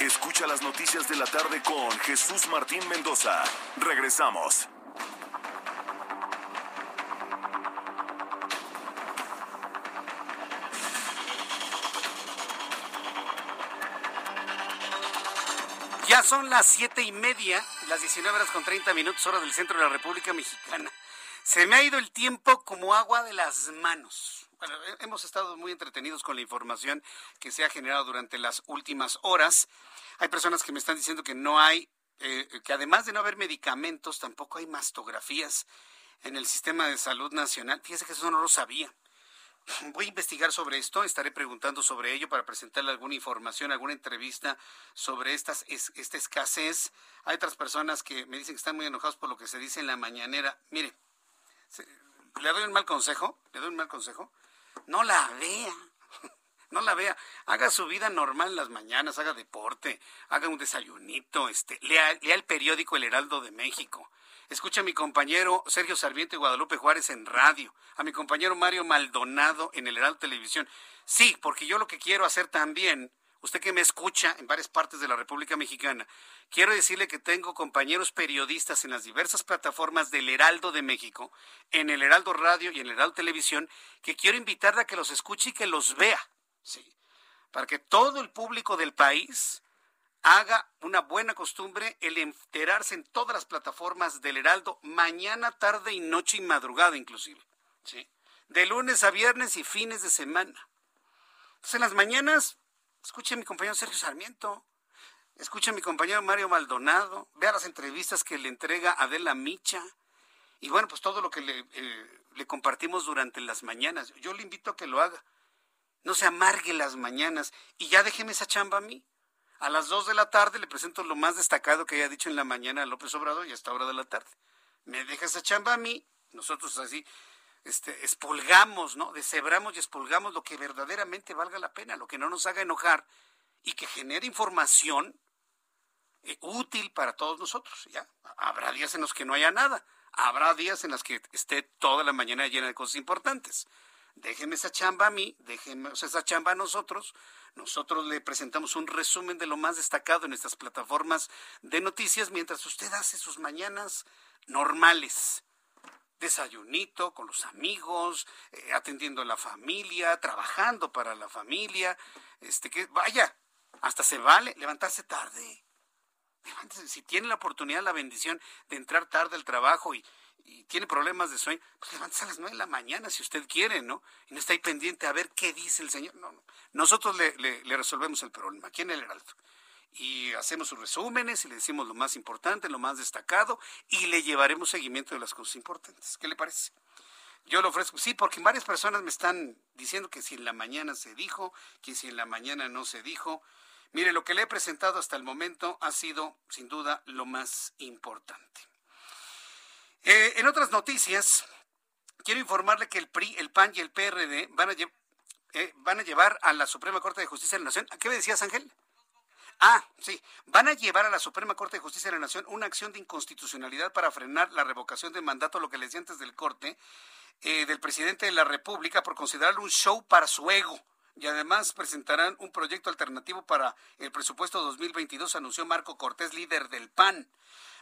Escucha las noticias de la tarde con Jesús Martín Mendoza. Regresamos. Ya son las siete y media, las 19 horas con 30 minutos, hora del centro de la República Mexicana. Se me ha ido el tiempo como agua de las manos. Hemos estado muy entretenidos con la información que se ha generado durante las últimas horas. Hay personas que me están diciendo que no hay, eh, que además de no haber medicamentos, tampoco hay mastografías en el sistema de salud nacional. Fíjese que eso no lo sabía. Voy a investigar sobre esto, estaré preguntando sobre ello para presentarle alguna información, alguna entrevista sobre estas, esta escasez. Hay otras personas que me dicen que están muy enojados por lo que se dice en la mañanera. Mire, le doy un mal consejo, le doy un mal consejo, no la vea, no la vea, haga su vida normal en las mañanas, haga deporte, haga un desayunito, este, lea, lea el periódico El Heraldo de México, escucha a mi compañero Sergio Sarmiento y Guadalupe Juárez en radio, a mi compañero Mario Maldonado en el Heraldo Televisión. Sí, porque yo lo que quiero hacer también usted que me escucha en varias partes de la República Mexicana, quiero decirle que tengo compañeros periodistas en las diversas plataformas del Heraldo de México, en el Heraldo Radio y en el Heraldo Televisión, que quiero invitarle a que los escuche y que los vea, ¿sí? Para que todo el público del país haga una buena costumbre el enterarse en todas las plataformas del Heraldo, mañana, tarde y noche y madrugada inclusive, ¿sí? De lunes a viernes y fines de semana. Entonces en las mañanas Escuche a mi compañero Sergio Sarmiento. escuche a mi compañero Mario Maldonado, vea las entrevistas que le entrega Adela Micha y bueno, pues todo lo que le, eh, compartimos durante las mañanas. Yo le invito a que lo haga. No se amargue las mañanas y ya déjeme esa chamba a mí. A las dos de la tarde le presento lo más destacado que haya dicho en la mañana a López Obrador y hasta hora de la tarde. Me deja esa chamba a mí, nosotros así este, espolgamos, ¿no? Deshebramos y espolgamos lo que verdaderamente valga la pena, lo que no nos haga enojar y que genere información eh, útil para todos nosotros. Ya habrá días en los que no haya nada, habrá días en los que esté toda la mañana llena de cosas importantes. Déjeme esa chamba a mí, déjeme esa chamba a nosotros. Nosotros le presentamos un resumen de lo más destacado en estas plataformas de noticias mientras usted hace sus mañanas normales desayunito con los amigos, eh, atendiendo a la familia, trabajando para la familia, este que vaya, hasta se vale levantarse tarde. si tiene la oportunidad, la bendición de entrar tarde al trabajo y, tiene problemas de sueño, pues levántese a las nueve de la mañana si usted quiere, ¿no? Y no está ahí pendiente a ver qué dice el Señor. No, no. Nosotros le, le resolvemos el problema aquí en el Heraldo y hacemos sus resúmenes y le decimos lo más importante, lo más destacado y le llevaremos seguimiento de las cosas importantes. ¿Qué le parece? Yo lo ofrezco, sí, porque varias personas me están diciendo que si en la mañana se dijo, que si en la mañana no se dijo. Mire, lo que le he presentado hasta el momento ha sido, sin duda, lo más importante. Eh, en otras noticias, quiero informarle que el PRI, el PAN y el PRD van a, eh, van a llevar a la Suprema Corte de Justicia de la Nación. ¿Qué me decías, Ángel? Ah, sí. Van a llevar a la Suprema Corte de Justicia de la Nación una acción de inconstitucionalidad para frenar la revocación de mandato, lo que le decía antes del corte, eh, del presidente de la República por considerarlo un show para su ego. Y además presentarán un proyecto alternativo para el presupuesto 2022, anunció Marco Cortés, líder del PAN.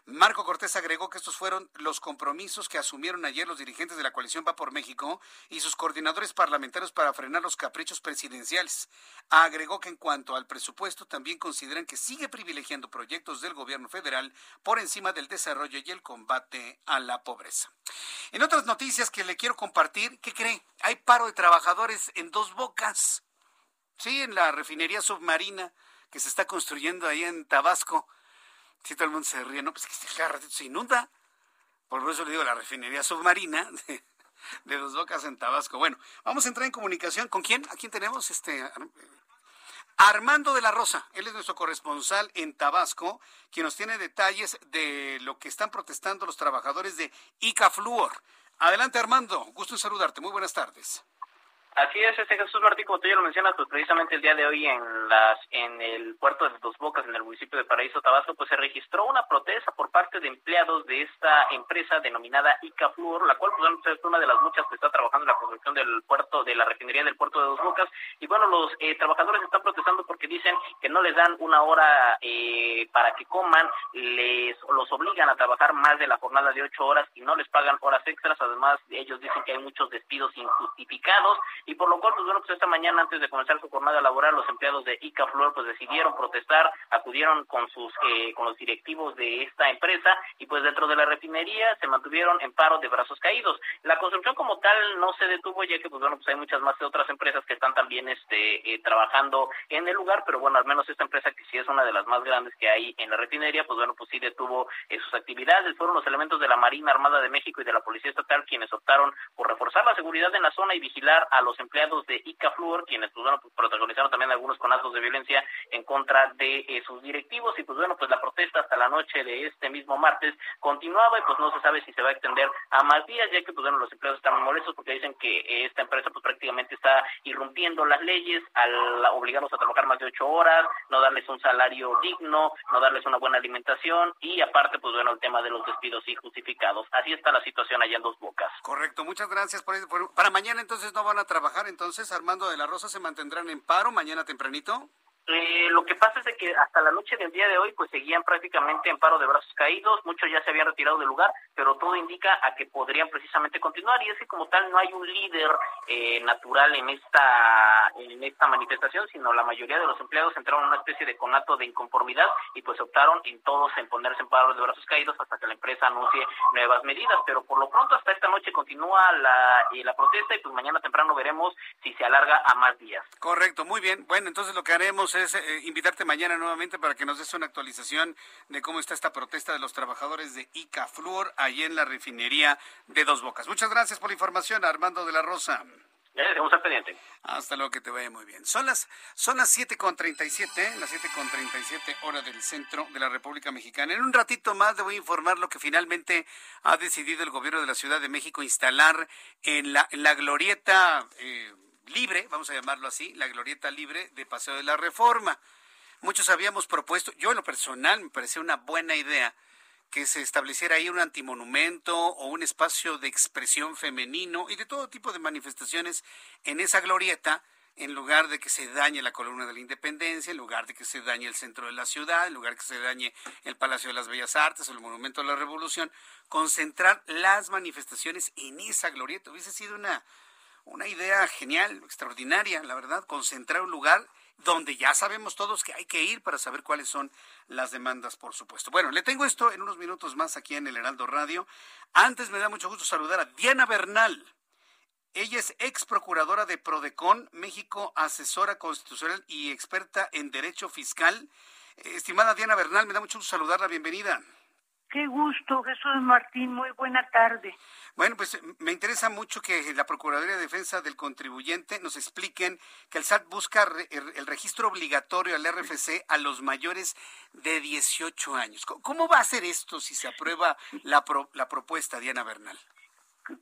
Marco Cortés agregó que estos fueron los compromisos que asumieron ayer los dirigentes de la coalición Va por México y sus coordinadores parlamentarios para frenar los caprichos presidenciales. Agregó que en cuanto al presupuesto también consideran que sigue privilegiando proyectos del gobierno federal por encima del desarrollo y el combate a la pobreza. En otras noticias que le quiero compartir, ¿qué cree? Hay paro de trabajadores en dos bocas. Sí, en la refinería submarina que se está construyendo ahí en Tabasco si todo el mundo se ríe, no, pues que cada ratito se inunda. Por eso le digo la refinería submarina de, de Dos Bocas en Tabasco. Bueno, vamos a entrar en comunicación. ¿Con quién? ¿A quién tenemos? Este, Armando de la Rosa, él es nuestro corresponsal en Tabasco, quien nos tiene detalles de lo que están protestando los trabajadores de Icafluor. Adelante Armando, gusto en saludarte, muy buenas tardes. Así es, este Jesús Martín, como tú ya lo mencionas, pues precisamente el día de hoy en las en el puerto de Dos Bocas, en el municipio de Paraíso Tabasco, pues se registró una protesta por parte de empleados de esta empresa denominada Icafluor, la cual pues es una de las muchas que está trabajando en la construcción del puerto, de la refinería del puerto de Dos Bocas. Y bueno, los eh, trabajadores están protestando porque dicen que no les dan una hora eh, para que coman, les los obligan a trabajar más de la jornada de ocho horas y no les pagan horas extras. Además, ellos dicen que hay muchos despidos injustificados y por lo cual, pues bueno, pues esta mañana antes de comenzar su jornada laboral, los empleados de Icaflor pues decidieron protestar, acudieron con sus eh, con los directivos de esta empresa y pues dentro de la refinería se mantuvieron en paro de brazos caídos. La construcción como tal no se detuvo ya que pues bueno, pues hay muchas más de otras empresas que están también este eh, trabajando en el lugar, pero bueno, al menos esta empresa que sí es una de las más grandes que hay en la refinería, pues bueno, pues sí detuvo eh, sus actividades. Fueron los elementos de la Marina Armada de México y de la Policía Estatal quienes optaron por reforzar la seguridad en la zona y vigilar a los empleados de Icafluor, quienes pues bueno, pues protagonizaron también algunos con actos de violencia en contra de eh, sus directivos y pues bueno, pues la protesta hasta la noche de este mismo martes continuaba y pues no se sabe si se va a extender a más días, ya que pues bueno, los empleados están molestos porque dicen que esta empresa pues prácticamente está irrumpiendo las leyes al obligarlos a trabajar más de ocho horas, no darles un salario digno, no darles una buena alimentación y aparte pues bueno, el tema de los despidos injustificados. Así está la situación allá en Dos Bocas. Correcto, muchas gracias por, por para mañana entonces no van a trabajar entonces entonces, Armando de la Rosa, se mantendrán en paro mañana tempranito? Eh, lo que pasa es que hasta la noche del día de hoy pues seguían prácticamente en paro de brazos caídos, muchos ya se habían retirado del lugar, pero todo indica a que podrían precisamente continuar y es que como tal no hay un líder eh, natural en esta en esta manifestación, sino la mayoría de los empleados entraron en una especie de conato de inconformidad y pues optaron en todos en ponerse en paro de brazos caídos hasta que la empresa anuncie nuevas medidas, pero por lo pronto hasta esta noche continúa la, eh, la protesta y pues mañana temprano veremos si se alarga a más días. Correcto, muy bien. Bueno, entonces lo que haremos eh, invitarte mañana nuevamente para que nos des una actualización de cómo está esta protesta de los trabajadores de Ica Fluor ahí en la refinería de Dos Bocas. Muchas gracias por la información, Armando de la Rosa. Estamos al pendiente. Hasta luego, que te vaya muy bien. Son las, son las 7.37, las 7.37 hora del centro de la República Mexicana. En un ratito más te voy a informar lo que finalmente ha decidido el gobierno de la Ciudad de México instalar en la, en la glorieta eh, libre, vamos a llamarlo así, la glorieta libre de Paseo de la Reforma. Muchos habíamos propuesto, yo en lo personal me parecía una buena idea, que se estableciera ahí un antimonumento o un espacio de expresión femenino y de todo tipo de manifestaciones en esa glorieta, en lugar de que se dañe la columna de la independencia, en lugar de que se dañe el centro de la ciudad, en lugar de que se dañe el Palacio de las Bellas Artes o el Monumento de la Revolución, concentrar las manifestaciones en esa glorieta. Hubiese sido una, una idea genial, extraordinaria, la verdad, concentrar un lugar donde ya sabemos todos que hay que ir para saber cuáles son las demandas, por supuesto. Bueno, le tengo esto en unos minutos más aquí en el Heraldo Radio. Antes me da mucho gusto saludar a Diana Bernal. Ella es ex procuradora de Prodecon, México, asesora constitucional y experta en derecho fiscal. Estimada Diana Bernal, me da mucho gusto saludarla. Bienvenida. Qué gusto, Jesús Martín. Muy buena tarde. Bueno, pues me interesa mucho que la Procuraduría de Defensa del Contribuyente nos expliquen que el SAT busca el registro obligatorio al RFC a los mayores de 18 años. ¿Cómo va a ser esto si se aprueba la, la propuesta, Diana Bernal?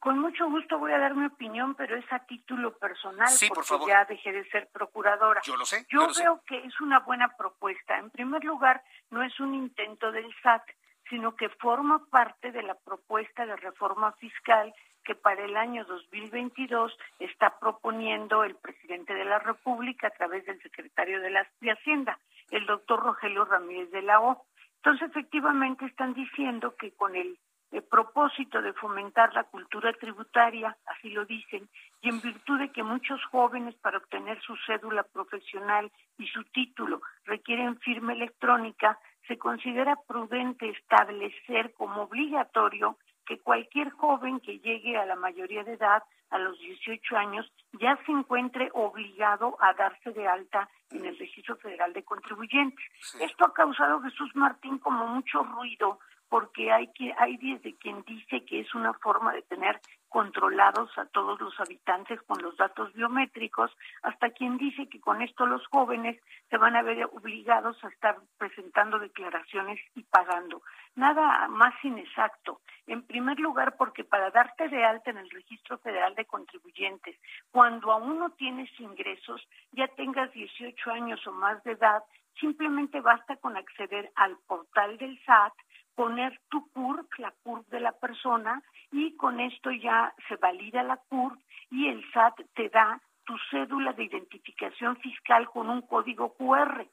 Con mucho gusto voy a dar mi opinión, pero es a título personal, sí, porque por favor. ya dejé de ser procuradora. Yo lo sé. Yo, yo lo veo que es una buena propuesta. En primer lugar, no es un intento del SAT sino que forma parte de la propuesta de reforma fiscal que para el año 2022 está proponiendo el presidente de la República a través del secretario de, la, de Hacienda, el doctor Rogelio Ramírez de la O. Entonces, efectivamente, están diciendo que con el, el propósito de fomentar la cultura tributaria, así lo dicen, y en virtud de que muchos jóvenes para obtener su cédula profesional y su título requieren firma electrónica, se considera prudente establecer como obligatorio que cualquier joven que llegue a la mayoría de edad, a los 18 años, ya se encuentre obligado a darse de alta en el Registro Federal de Contribuyentes. Esto ha causado, Jesús Martín, como mucho ruido, porque hay, que, hay desde quien dice que es una forma de tener controlados a todos los habitantes con los datos biométricos, hasta quien dice que con esto los jóvenes se van a ver obligados a estar presentando declaraciones y pagando. Nada más inexacto. En primer lugar, porque para darte de alta en el Registro Federal de Contribuyentes, cuando aún no tienes ingresos, ya tengas 18 años o más de edad, simplemente basta con acceder al portal del SAT, poner tu CURP, la CURP de la persona, y con esto ya se valida la CURP y el SAT te da tu cédula de identificación fiscal con un código QR.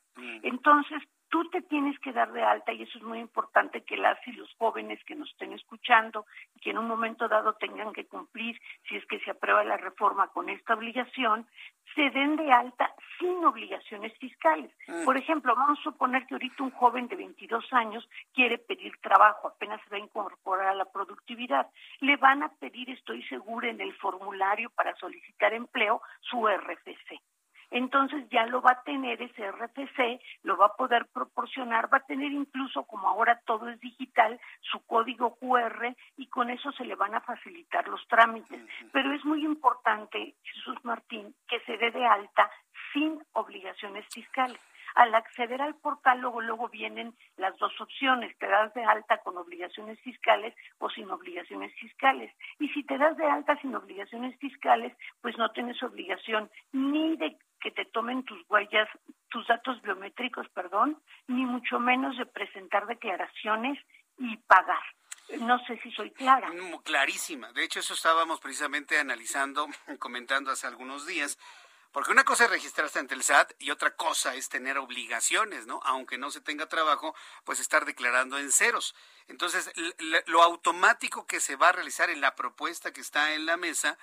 Entonces, tú te tienes que dar de alta y eso es muy importante que las y los jóvenes que nos estén escuchando y que en un momento dado tengan que cumplir, si es que se aprueba la reforma con esta obligación, se den de alta sin obligaciones fiscales. Por ejemplo, vamos a suponer que ahorita un joven de 22 años quiere pedir trabajo, apenas se va a incorporar a la productividad. Le van a pedir, estoy segura, en el formulario para solicitar empleo su RFC entonces ya lo va a tener ese RFC, lo va a poder proporcionar, va a tener incluso, como ahora todo es digital, su código QR y con eso se le van a facilitar los trámites. Pero es muy importante, Jesús Martín, que se dé de alta sin obligaciones fiscales. Al acceder al portal, luego, luego vienen las dos opciones, te das de alta con obligaciones fiscales o sin obligaciones fiscales. Y si te das de alta sin obligaciones fiscales, pues no tienes obligación ni de que te tomen tus huellas, tus datos biométricos, perdón, ni mucho menos de presentar declaraciones y pagar. No sé si soy clara. Clarísima. De hecho, eso estábamos precisamente analizando, comentando hace algunos días. Porque una cosa es registrarse ante el SAT y otra cosa es tener obligaciones, ¿no? Aunque no se tenga trabajo, pues estar declarando en ceros. Entonces, lo automático que se va a realizar en la propuesta que está en la mesa,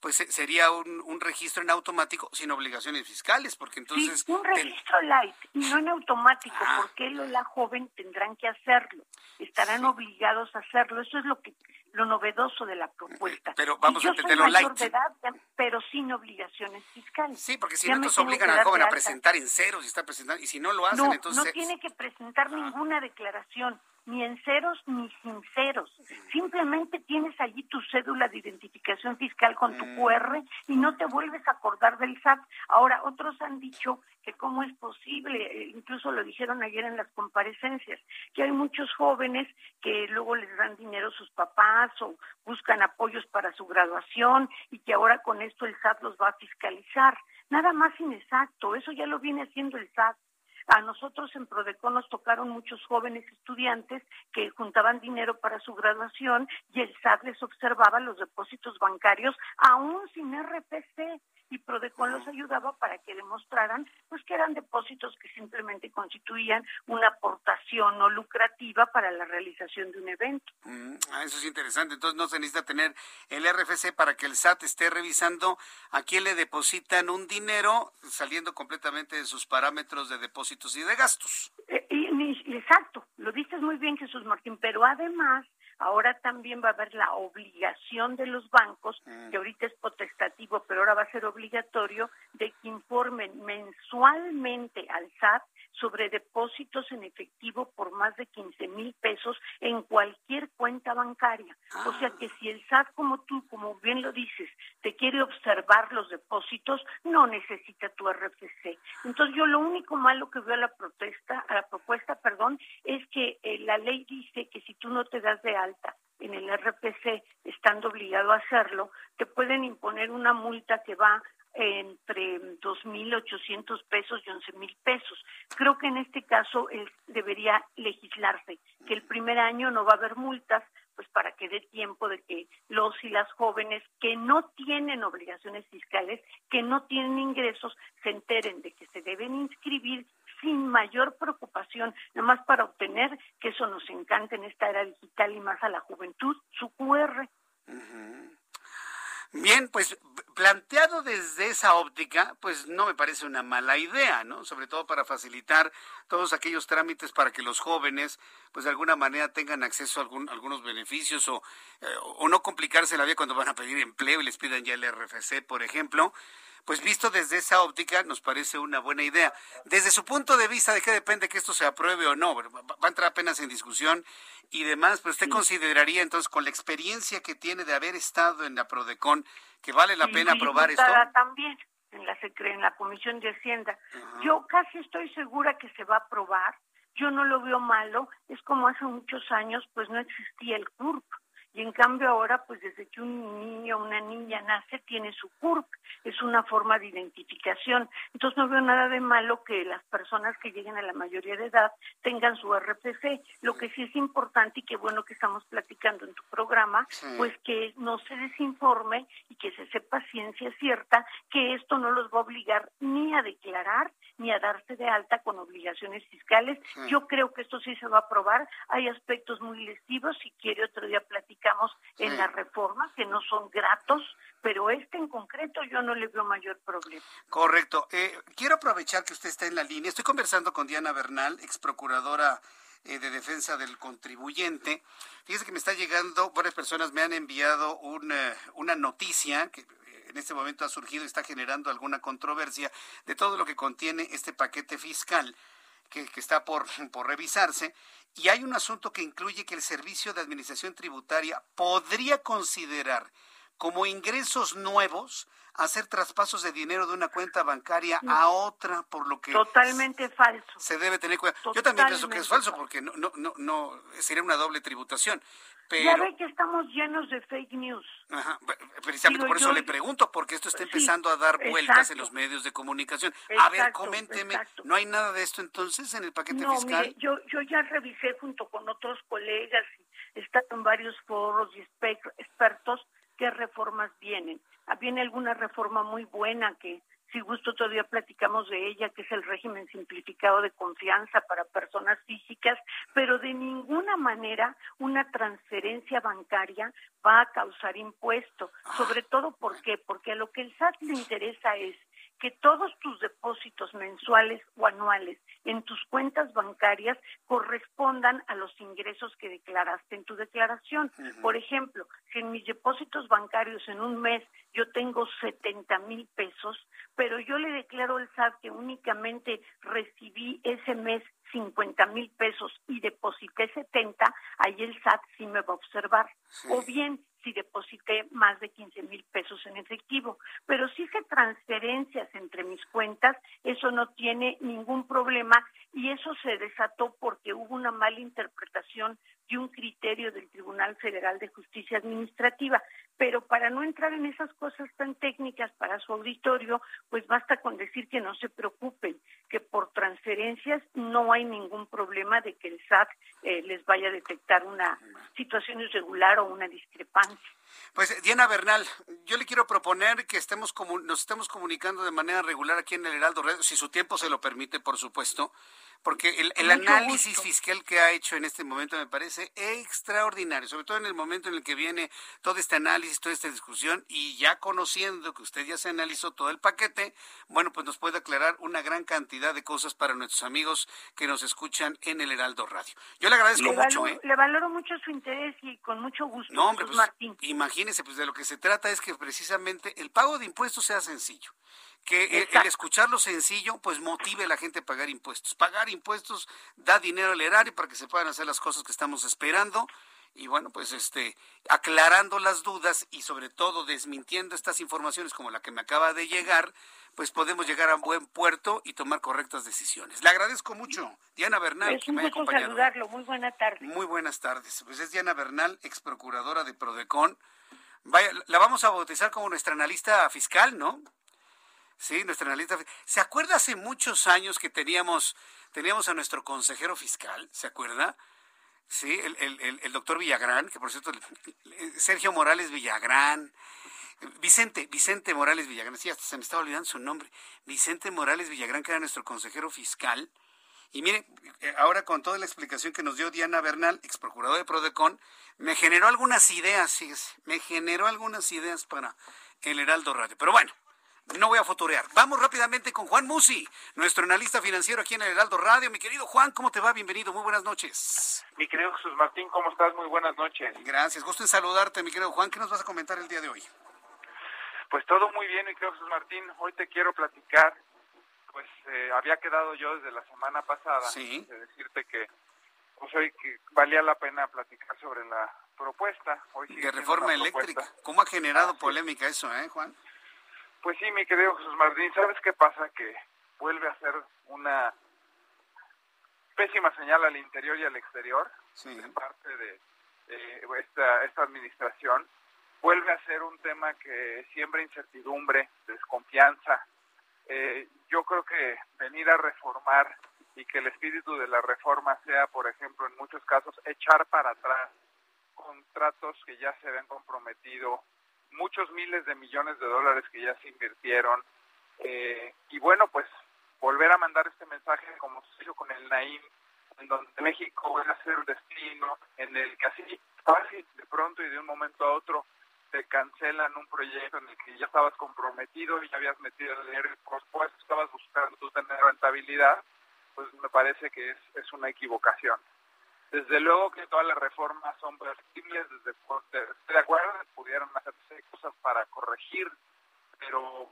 pues sería un, un, registro en automático sin obligaciones fiscales, porque entonces... Sí, un registro light y no en automático, porque él o la joven tendrán que hacerlo, estarán sí. obligados a hacerlo. Eso es lo que lo novedoso de la propuesta. Pero vamos a entenderlo light. De edad, pero sin obligaciones fiscales. Sí, porque si no, entonces obligan al joven a presentar en ceros y está presentando, y si no lo hacen, entonces... No tiene que presentar ninguna declaración ni en ceros ni sin ceros. Simplemente tienes allí tu cédula de identificación fiscal con tu mm. QR y no te vuelves a acordar del SAT. Ahora, otros han dicho que cómo es posible, eh, incluso lo dijeron ayer en las comparecencias, que hay muchos jóvenes que luego les dan dinero a sus papás o buscan apoyos para su graduación y que ahora con esto el SAT los va a fiscalizar. Nada más inexacto, eso ya lo viene haciendo el SAT. A nosotros en Prodecon nos tocaron muchos jóvenes estudiantes que juntaban dinero para su graduación y el SAT les observaba los depósitos bancarios aún sin RPC y Prodecon los ayudaba para que demostraran pues que eran depósitos que simplemente constituían una aportación no lucrativa para la realización de un evento. Mm, ah, eso es interesante. Entonces no se necesita tener el RFC para que el SAT esté revisando a quién le depositan un dinero saliendo completamente de sus parámetros de depósito y de gastos. Eh, exacto, lo dices muy bien Jesús Martín, pero además ahora también va a haber la obligación de los bancos, mm. que ahorita es potestativo, pero ahora va a ser obligatorio, de que informen mensualmente al SAT sobre depósitos en efectivo por más de 15 mil pesos en cualquier cuenta bancaria. O sea que si el SAT, como tú, como bien lo dices, te quiere observar los depósitos, no necesita tu RFC. Entonces yo lo único malo que veo a la protesta, a la propuesta, perdón, es que eh, la ley dice que si tú no te das de alta en el RPC, estando obligado a hacerlo, te pueden imponer una multa que va entre 2.800 pesos y 11.000 pesos. Creo que en este caso debería legislarse que el primer año no va a haber multas, pues para que dé tiempo de que los y las jóvenes que no tienen obligaciones fiscales, que no tienen ingresos, se enteren de que se deben inscribir sin mayor preocupación, nada más para obtener, que eso nos encanta en esta era digital y más a la juventud, su QR. Bien, pues planteado desde esa óptica, pues no me parece una mala idea, ¿no? Sobre todo para facilitar todos aquellos trámites para que los jóvenes, pues de alguna manera tengan acceso a algunos beneficios o, eh, o no complicarse la vida cuando van a pedir empleo y les pidan ya el RFC, por ejemplo pues visto desde esa óptica nos parece una buena idea. Desde su punto de vista, ¿de qué depende que esto se apruebe o no? Va a entrar apenas en discusión y demás, pero usted consideraría entonces con la experiencia que tiene de haber estado en la Prodecon que vale la pena aprobar esto. También en la en la Comisión de Hacienda. Yo casi estoy segura que se va a aprobar. Yo no lo veo malo. Es como hace muchos años, pues no existía el CURP y en cambio ahora, pues desde que un niño o una niña nace, tiene su CURP, es una forma de identificación. Entonces no veo nada de malo que las personas que lleguen a la mayoría de edad tengan su RPC. Lo que sí es importante y qué bueno que estamos platicando en tu programa, pues que no se desinforme y que se sepa ciencia cierta que esto no los va a obligar ni a declarar ni a darse de alta con obligaciones fiscales. Yo creo que esto sí se va a aprobar. Hay aspectos muy lesivos, si quiere otro día en la reforma, que no son gratos, pero este en concreto yo no le veo mayor problema. Correcto. Eh, quiero aprovechar que usted está en la línea. Estoy conversando con Diana Bernal, ex procuradora eh, de defensa del contribuyente. Fíjese que me está llegando, varias personas me han enviado una, una noticia que en este momento ha surgido y está generando alguna controversia de todo lo que contiene este paquete fiscal que, está por, por revisarse. Y hay un asunto que incluye que el Servicio de Administración Tributaria podría considerar como ingresos nuevos hacer traspasos de dinero de una cuenta bancaria a otra, por lo que totalmente falso. Se debe tener cuenta. Yo también pienso que es falso porque no no no no sería una doble tributación. Ya ve que estamos llenos de fake news. Ajá, precisamente por eso le pregunto, porque esto está empezando a dar vueltas en los medios de comunicación. a ver, coménteme, ¿no hay nada de esto entonces en el paquete no, fiscal? Mire, yo, yo ya revisé junto con otros colegas y están en varios foros y expertos qué reformas vienen. Ah, viene alguna reforma muy buena que si gusto todavía platicamos de ella, que es el régimen simplificado de confianza para personas físicas, pero de ninguna manera una transferencia bancaria va a causar impuesto. Sobre todo, ¿por qué? Porque a lo que el SAT le interesa es que todos tus depósitos mensuales o anuales en tus cuentas bancarias correspondan a los ingresos que declaraste en tu declaración. Por ejemplo, si en mis depósitos bancarios en un mes yo tengo 70 mil pesos, pero yo le declaro al SAT que únicamente recibí ese mes 50 mil pesos y deposité 70, ahí el SAT sí me va a observar. O bien, si deposité más de 15 mil pesos en efectivo. Pero si hice transferencias entre mis cuentas, eso no tiene ningún problema y eso se desató porque hubo una mala interpretación de un criterio del Tribunal Federal de Justicia Administrativa. Pero para no entrar en esas cosas tan técnicas para su auditorio, pues basta con decir que no se preocupen, que por transferencias no hay ningún problema de que el SAT eh, les vaya a detectar una situación irregular o una discrepancia. Pues Diana Bernal, yo le quiero proponer que estemos nos estemos comunicando de manera regular aquí en el Heraldo Radio, si su tiempo se lo permite, por supuesto, porque el, análisis fiscal que ha hecho en este momento me parece extraordinario, sobre todo en el momento en el que viene todo este análisis, toda esta discusión, y ya conociendo que usted ya se analizó todo el paquete, bueno, pues nos puede aclarar una gran cantidad de cosas para nuestros amigos que nos escuchan en el Heraldo Radio. Yo le agradezco mucho. ¿eh? Le valoro mucho su interés y con mucho gusto. No, hombre, pues, Martín. Imagínese, pues de lo que se trata es que precisamente el pago de impuestos sea sencillo que el, escuchar sencillo pues motive a la gente a pagar impuestos. Pagar impuestos da dinero al erario para que se puedan hacer las cosas que estamos esperando y bueno, pues este aclarando las dudas y sobre todo desmintiendo estas informaciones como la que me acaba de llegar, pues podemos llegar a un buen puerto y tomar correctas decisiones. Le agradezco mucho, Diana Bernal, es que me haya acompañado. saludarlo. Muy buena tarde. Muy buenas tardes. Pues es Diana Bernal, ex procuradora de Prodecon. Vaya, la vamos a bautizar como nuestra analista fiscal, ¿no? Sí, nuestra analista. ¿Se acuerda hace muchos años que teníamos, teníamos a nuestro consejero fiscal? ¿Se acuerda? Sí, el, el, el, doctor Villagrán, que por cierto, Sergio Morales Villagrán, Vicente, Vicente Morales Villagrán, sí, hasta se me estaba olvidando su nombre, Vicente Morales Villagrán, que era nuestro consejero fiscal. Y mire, eh, ahora con toda la explicación que nos dio Diana Bernal, ex procurador de Prodecon, me generó algunas ideas, sí, me generó algunas ideas para el Heraldo Radio. Pero bueno, no voy a fotorear. Vamos rápidamente con Juan Musi, nuestro analista financiero aquí en el Heraldo Radio. Mi querido Juan, ¿cómo te va? Bienvenido, muy buenas noches. Mi querido Jesús Martín, ¿cómo estás? Muy buenas noches. Gracias, gusto en saludarte, mi querido Juan. ¿Qué nos vas a comentar el día de hoy? Pues todo muy bien, mi querido Jesús Martín. Hoy te quiero platicar, pues eh, había quedado yo desde la semana pasada ¿Sí? de decirte que pues hoy que valía la pena platicar sobre la propuesta. Hoy de reforma eléctrica. ¿Cómo ha generado polémica eso, eh, Juan? Pues sí, mi querido Jesús Martín, ¿sabes qué pasa? Que vuelve a ser una pésima señal al interior y al exterior de parte de esta, esta administración. Vuelve a ser un tema que siembra incertidumbre, desconfianza. Eh, yo creo que venir a reformar y que el espíritu de la reforma sea, por ejemplo, en muchos casos, echar para atrás contratos que ya se habían comprometido muchos miles de millones de dólares que ya se invirtieron. Eh, y bueno, pues volver a mandar este mensaje como se hizo con el Naim, en donde México va a ser un destino en el que así fácil, de pronto y de un momento a otro, te cancelan un proyecto en el que ya estabas comprometido y ya habías metido el dinero y por estabas buscando tú tener rentabilidad, pues me parece que es, es una equivocación. Desde luego que todas las reformas son posibles, desde de acuerdo, pudieron hacerse cosas para corregir, pero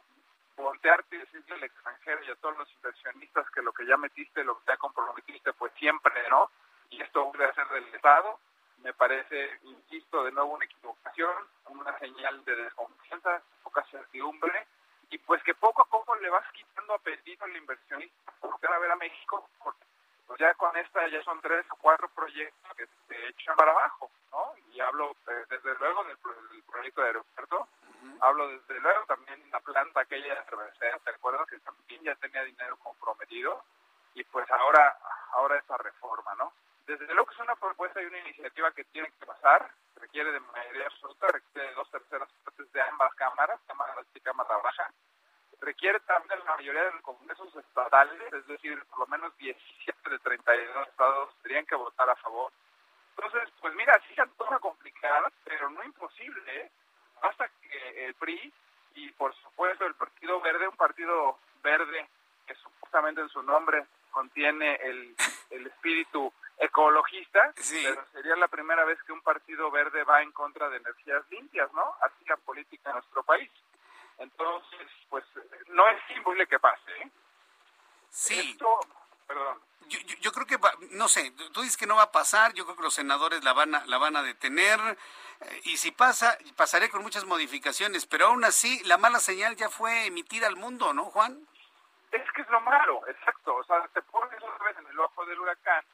voltearte y decirle al extranjero y a todos los inversionistas que lo que ya metiste, lo que ya comprometiste, pues siempre, ¿no? Y esto vuelve a ser del Estado, me parece, insisto, de nuevo una equivocación, una señal de desconfianza, poca certidumbre, y pues que poco a poco le vas quitando apetito al inversionista por a ver a México, porque pues ya con esta ya son tres o cuatro proyectos que se echan para abajo, ¿no? Y hablo eh, desde luego del, proyecto de aeropuerto, hablo desde luego también de la planta aquella de cervecera, ¿te acuerdas? Que también ya tenía dinero comprometido y pues ahora, ahora esa reforma, ¿no? Desde luego que es una propuesta y una iniciativa que tiene que pasar, requiere de mayoría absoluta, requiere de dos terceras partes de ambas cámaras, Cámara Alta y Cámara Baja, requiere también la mayoría de los congresos estatales, es decir, por lo menos 17 de 32 estados tendrían que votar a favor. Entonces, pues mira, sí se antoja complicada, pero no imposible, ¿eh? Basta que el PRI y por supuesto el Partido Verde, un partido verde que supuestamente en su nombre contiene el, el espíritu ecologista, pero sería la primera vez que un partido verde va en contra de energías limpias, ¿no? Así la política en nuestro país. Entonces, pues no es imposible que pase. ¿eh? Sí. perdón. Yo, yo, creo que, no sé, tú dices que no va a pasar, yo creo que los senadores la van a, la van a detener, eh, y si pasa, pasaré con muchas modificaciones, pero aún así la mala señal ya fue emitida al mundo, ¿no, Juan? Es que es lo malo, exacto, o sea, te pones otra vez en el ojo del huracán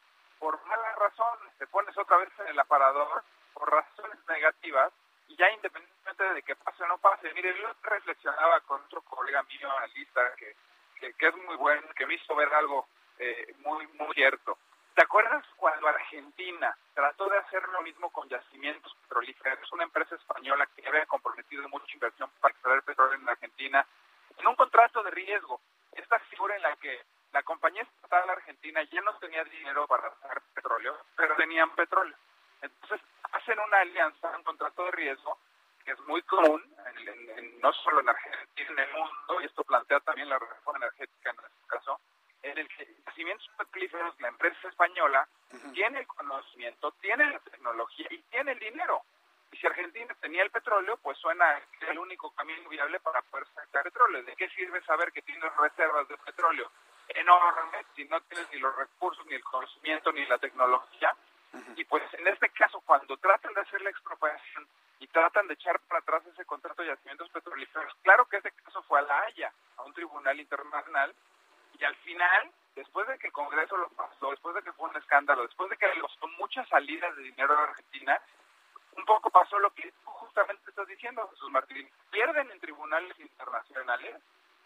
por mala razón, te pones otra vez en el aparador por razones negativas, y ya independientemente de que pase o no pase, mire, yo reflexionaba con otro colega mío, analista, que, que, es muy bueno, que me hizo ver algo eh, muy, muy cierto. ¿Te acuerdas cuando Argentina trató de hacer lo mismo con yacimientos petrolíferos? Una empresa española que había comprometido mucha inversión para extraer petróleo en Argentina en un contrato de riesgo. Esta figura en la que la compañía estatal argentina ya no tenía dinero para hacer petróleo, pero tenían petróleo. Entonces hacen una alianza, un contrato de riesgo, que es muy común, no solo en Argentina, en el mundo, y esto plantea también la reforma energética en nuestro caso, en el que Yacimientos Petrolíferos, la empresa española, tiene el conocimiento, tiene la tecnología y tiene el dinero. Y si Argentina tenía el petróleo, pues suena que es el único camino viable para poder sacar petróleo. ¿De qué sirve saber que tienes reservas de petróleo enormes si no tienes ni los recursos, ni el conocimiento, ni la tecnología? Y pues en este caso, cuando tratan de hacer la expropiación y tratan de echar para atrás ese contrato de yacimientos petrolíferos, claro que ese caso fue a La Haya, a un tribunal internacional, y al final, después de que el Congreso lo pasó, después de que fue un escándalo, después de que costó muchas salidas de dinero a Argentina, un poco pasó lo que tú justamente estás diciendo, Jesús Martín. Pierden en tribunales internacionales,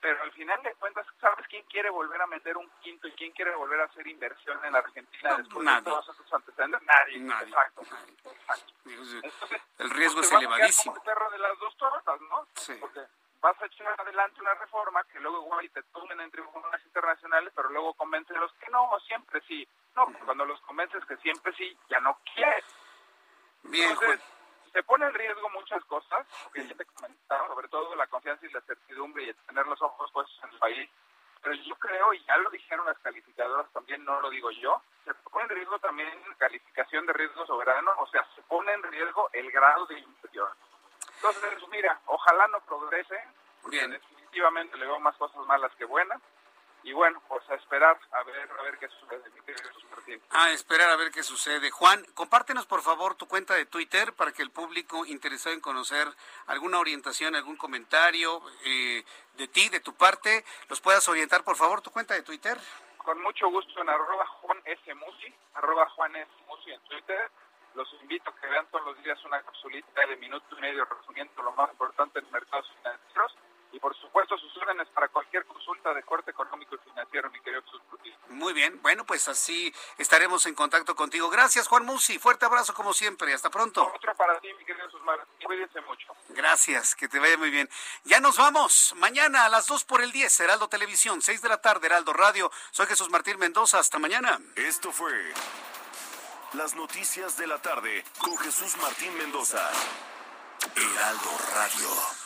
pero al final de cuentas, ¿sabes quién quiere volver a meter un quinto y quién quiere volver a hacer inversión en Argentina después de todos esos antecedentes? Nadie. Nadie. Exacto. Exacto. Entonces, el riesgo pues es quedar elevadísimo. como el perro de las dos tortas, ¿no? Sí. Porque vas a echar adelante una reforma que luego igual y te tomen en tribunales internacionales, pero luego los que no, siempre sí. No, cuando los convences que siempre sí, ya no quieres. Bien, Entonces, se pone en riesgo muchas cosas, porque ya te comentaba, sobre todo la confianza y la certidumbre y el tener los ojos puestos en el país. Pero yo creo, y ya lo dijeron las calificadoras, también no lo digo yo, se pone en riesgo también calificación de riesgo soberano, o sea, se pone en riesgo el grado de inversión. Entonces, mira, ojalá no progrese, porque Bien. definitivamente le veo más cosas malas que buenas. Y bueno, pues a esperar a ver a ver qué sucede, mi querido. A esperar a ver qué sucede. Juan, compártenos por favor tu cuenta de Twitter para que el público interesado en conocer alguna orientación, algún comentario eh, de ti, de tu parte, los puedas orientar por favor tu cuenta de Twitter. Con mucho gusto en arroba Juan S. Musi, arroba Juan S. Musi en Twitter. Los invito a que vean todos los días una capsulita de minuto y medio resumiendo lo más importante en mercados financieros. Y por supuesto sus órdenes para cualquier consulta de corte económico y financiero, mi querido. Muy bien, bueno, pues así estaremos en contacto contigo. Gracias, Juan Musi. Fuerte abrazo como siempre. Hasta pronto. Otro para ti, mi querido Jesús Martín. Cuídense mucho. Gracias, que te vaya muy bien. Ya nos vamos. Mañana a las 2 por el 10, Heraldo Televisión, 6 de la tarde, Heraldo Radio. Soy Jesús Martín Mendoza. Hasta mañana. Esto fue las noticias de la tarde con Jesús Martín Mendoza. Heraldo Radio.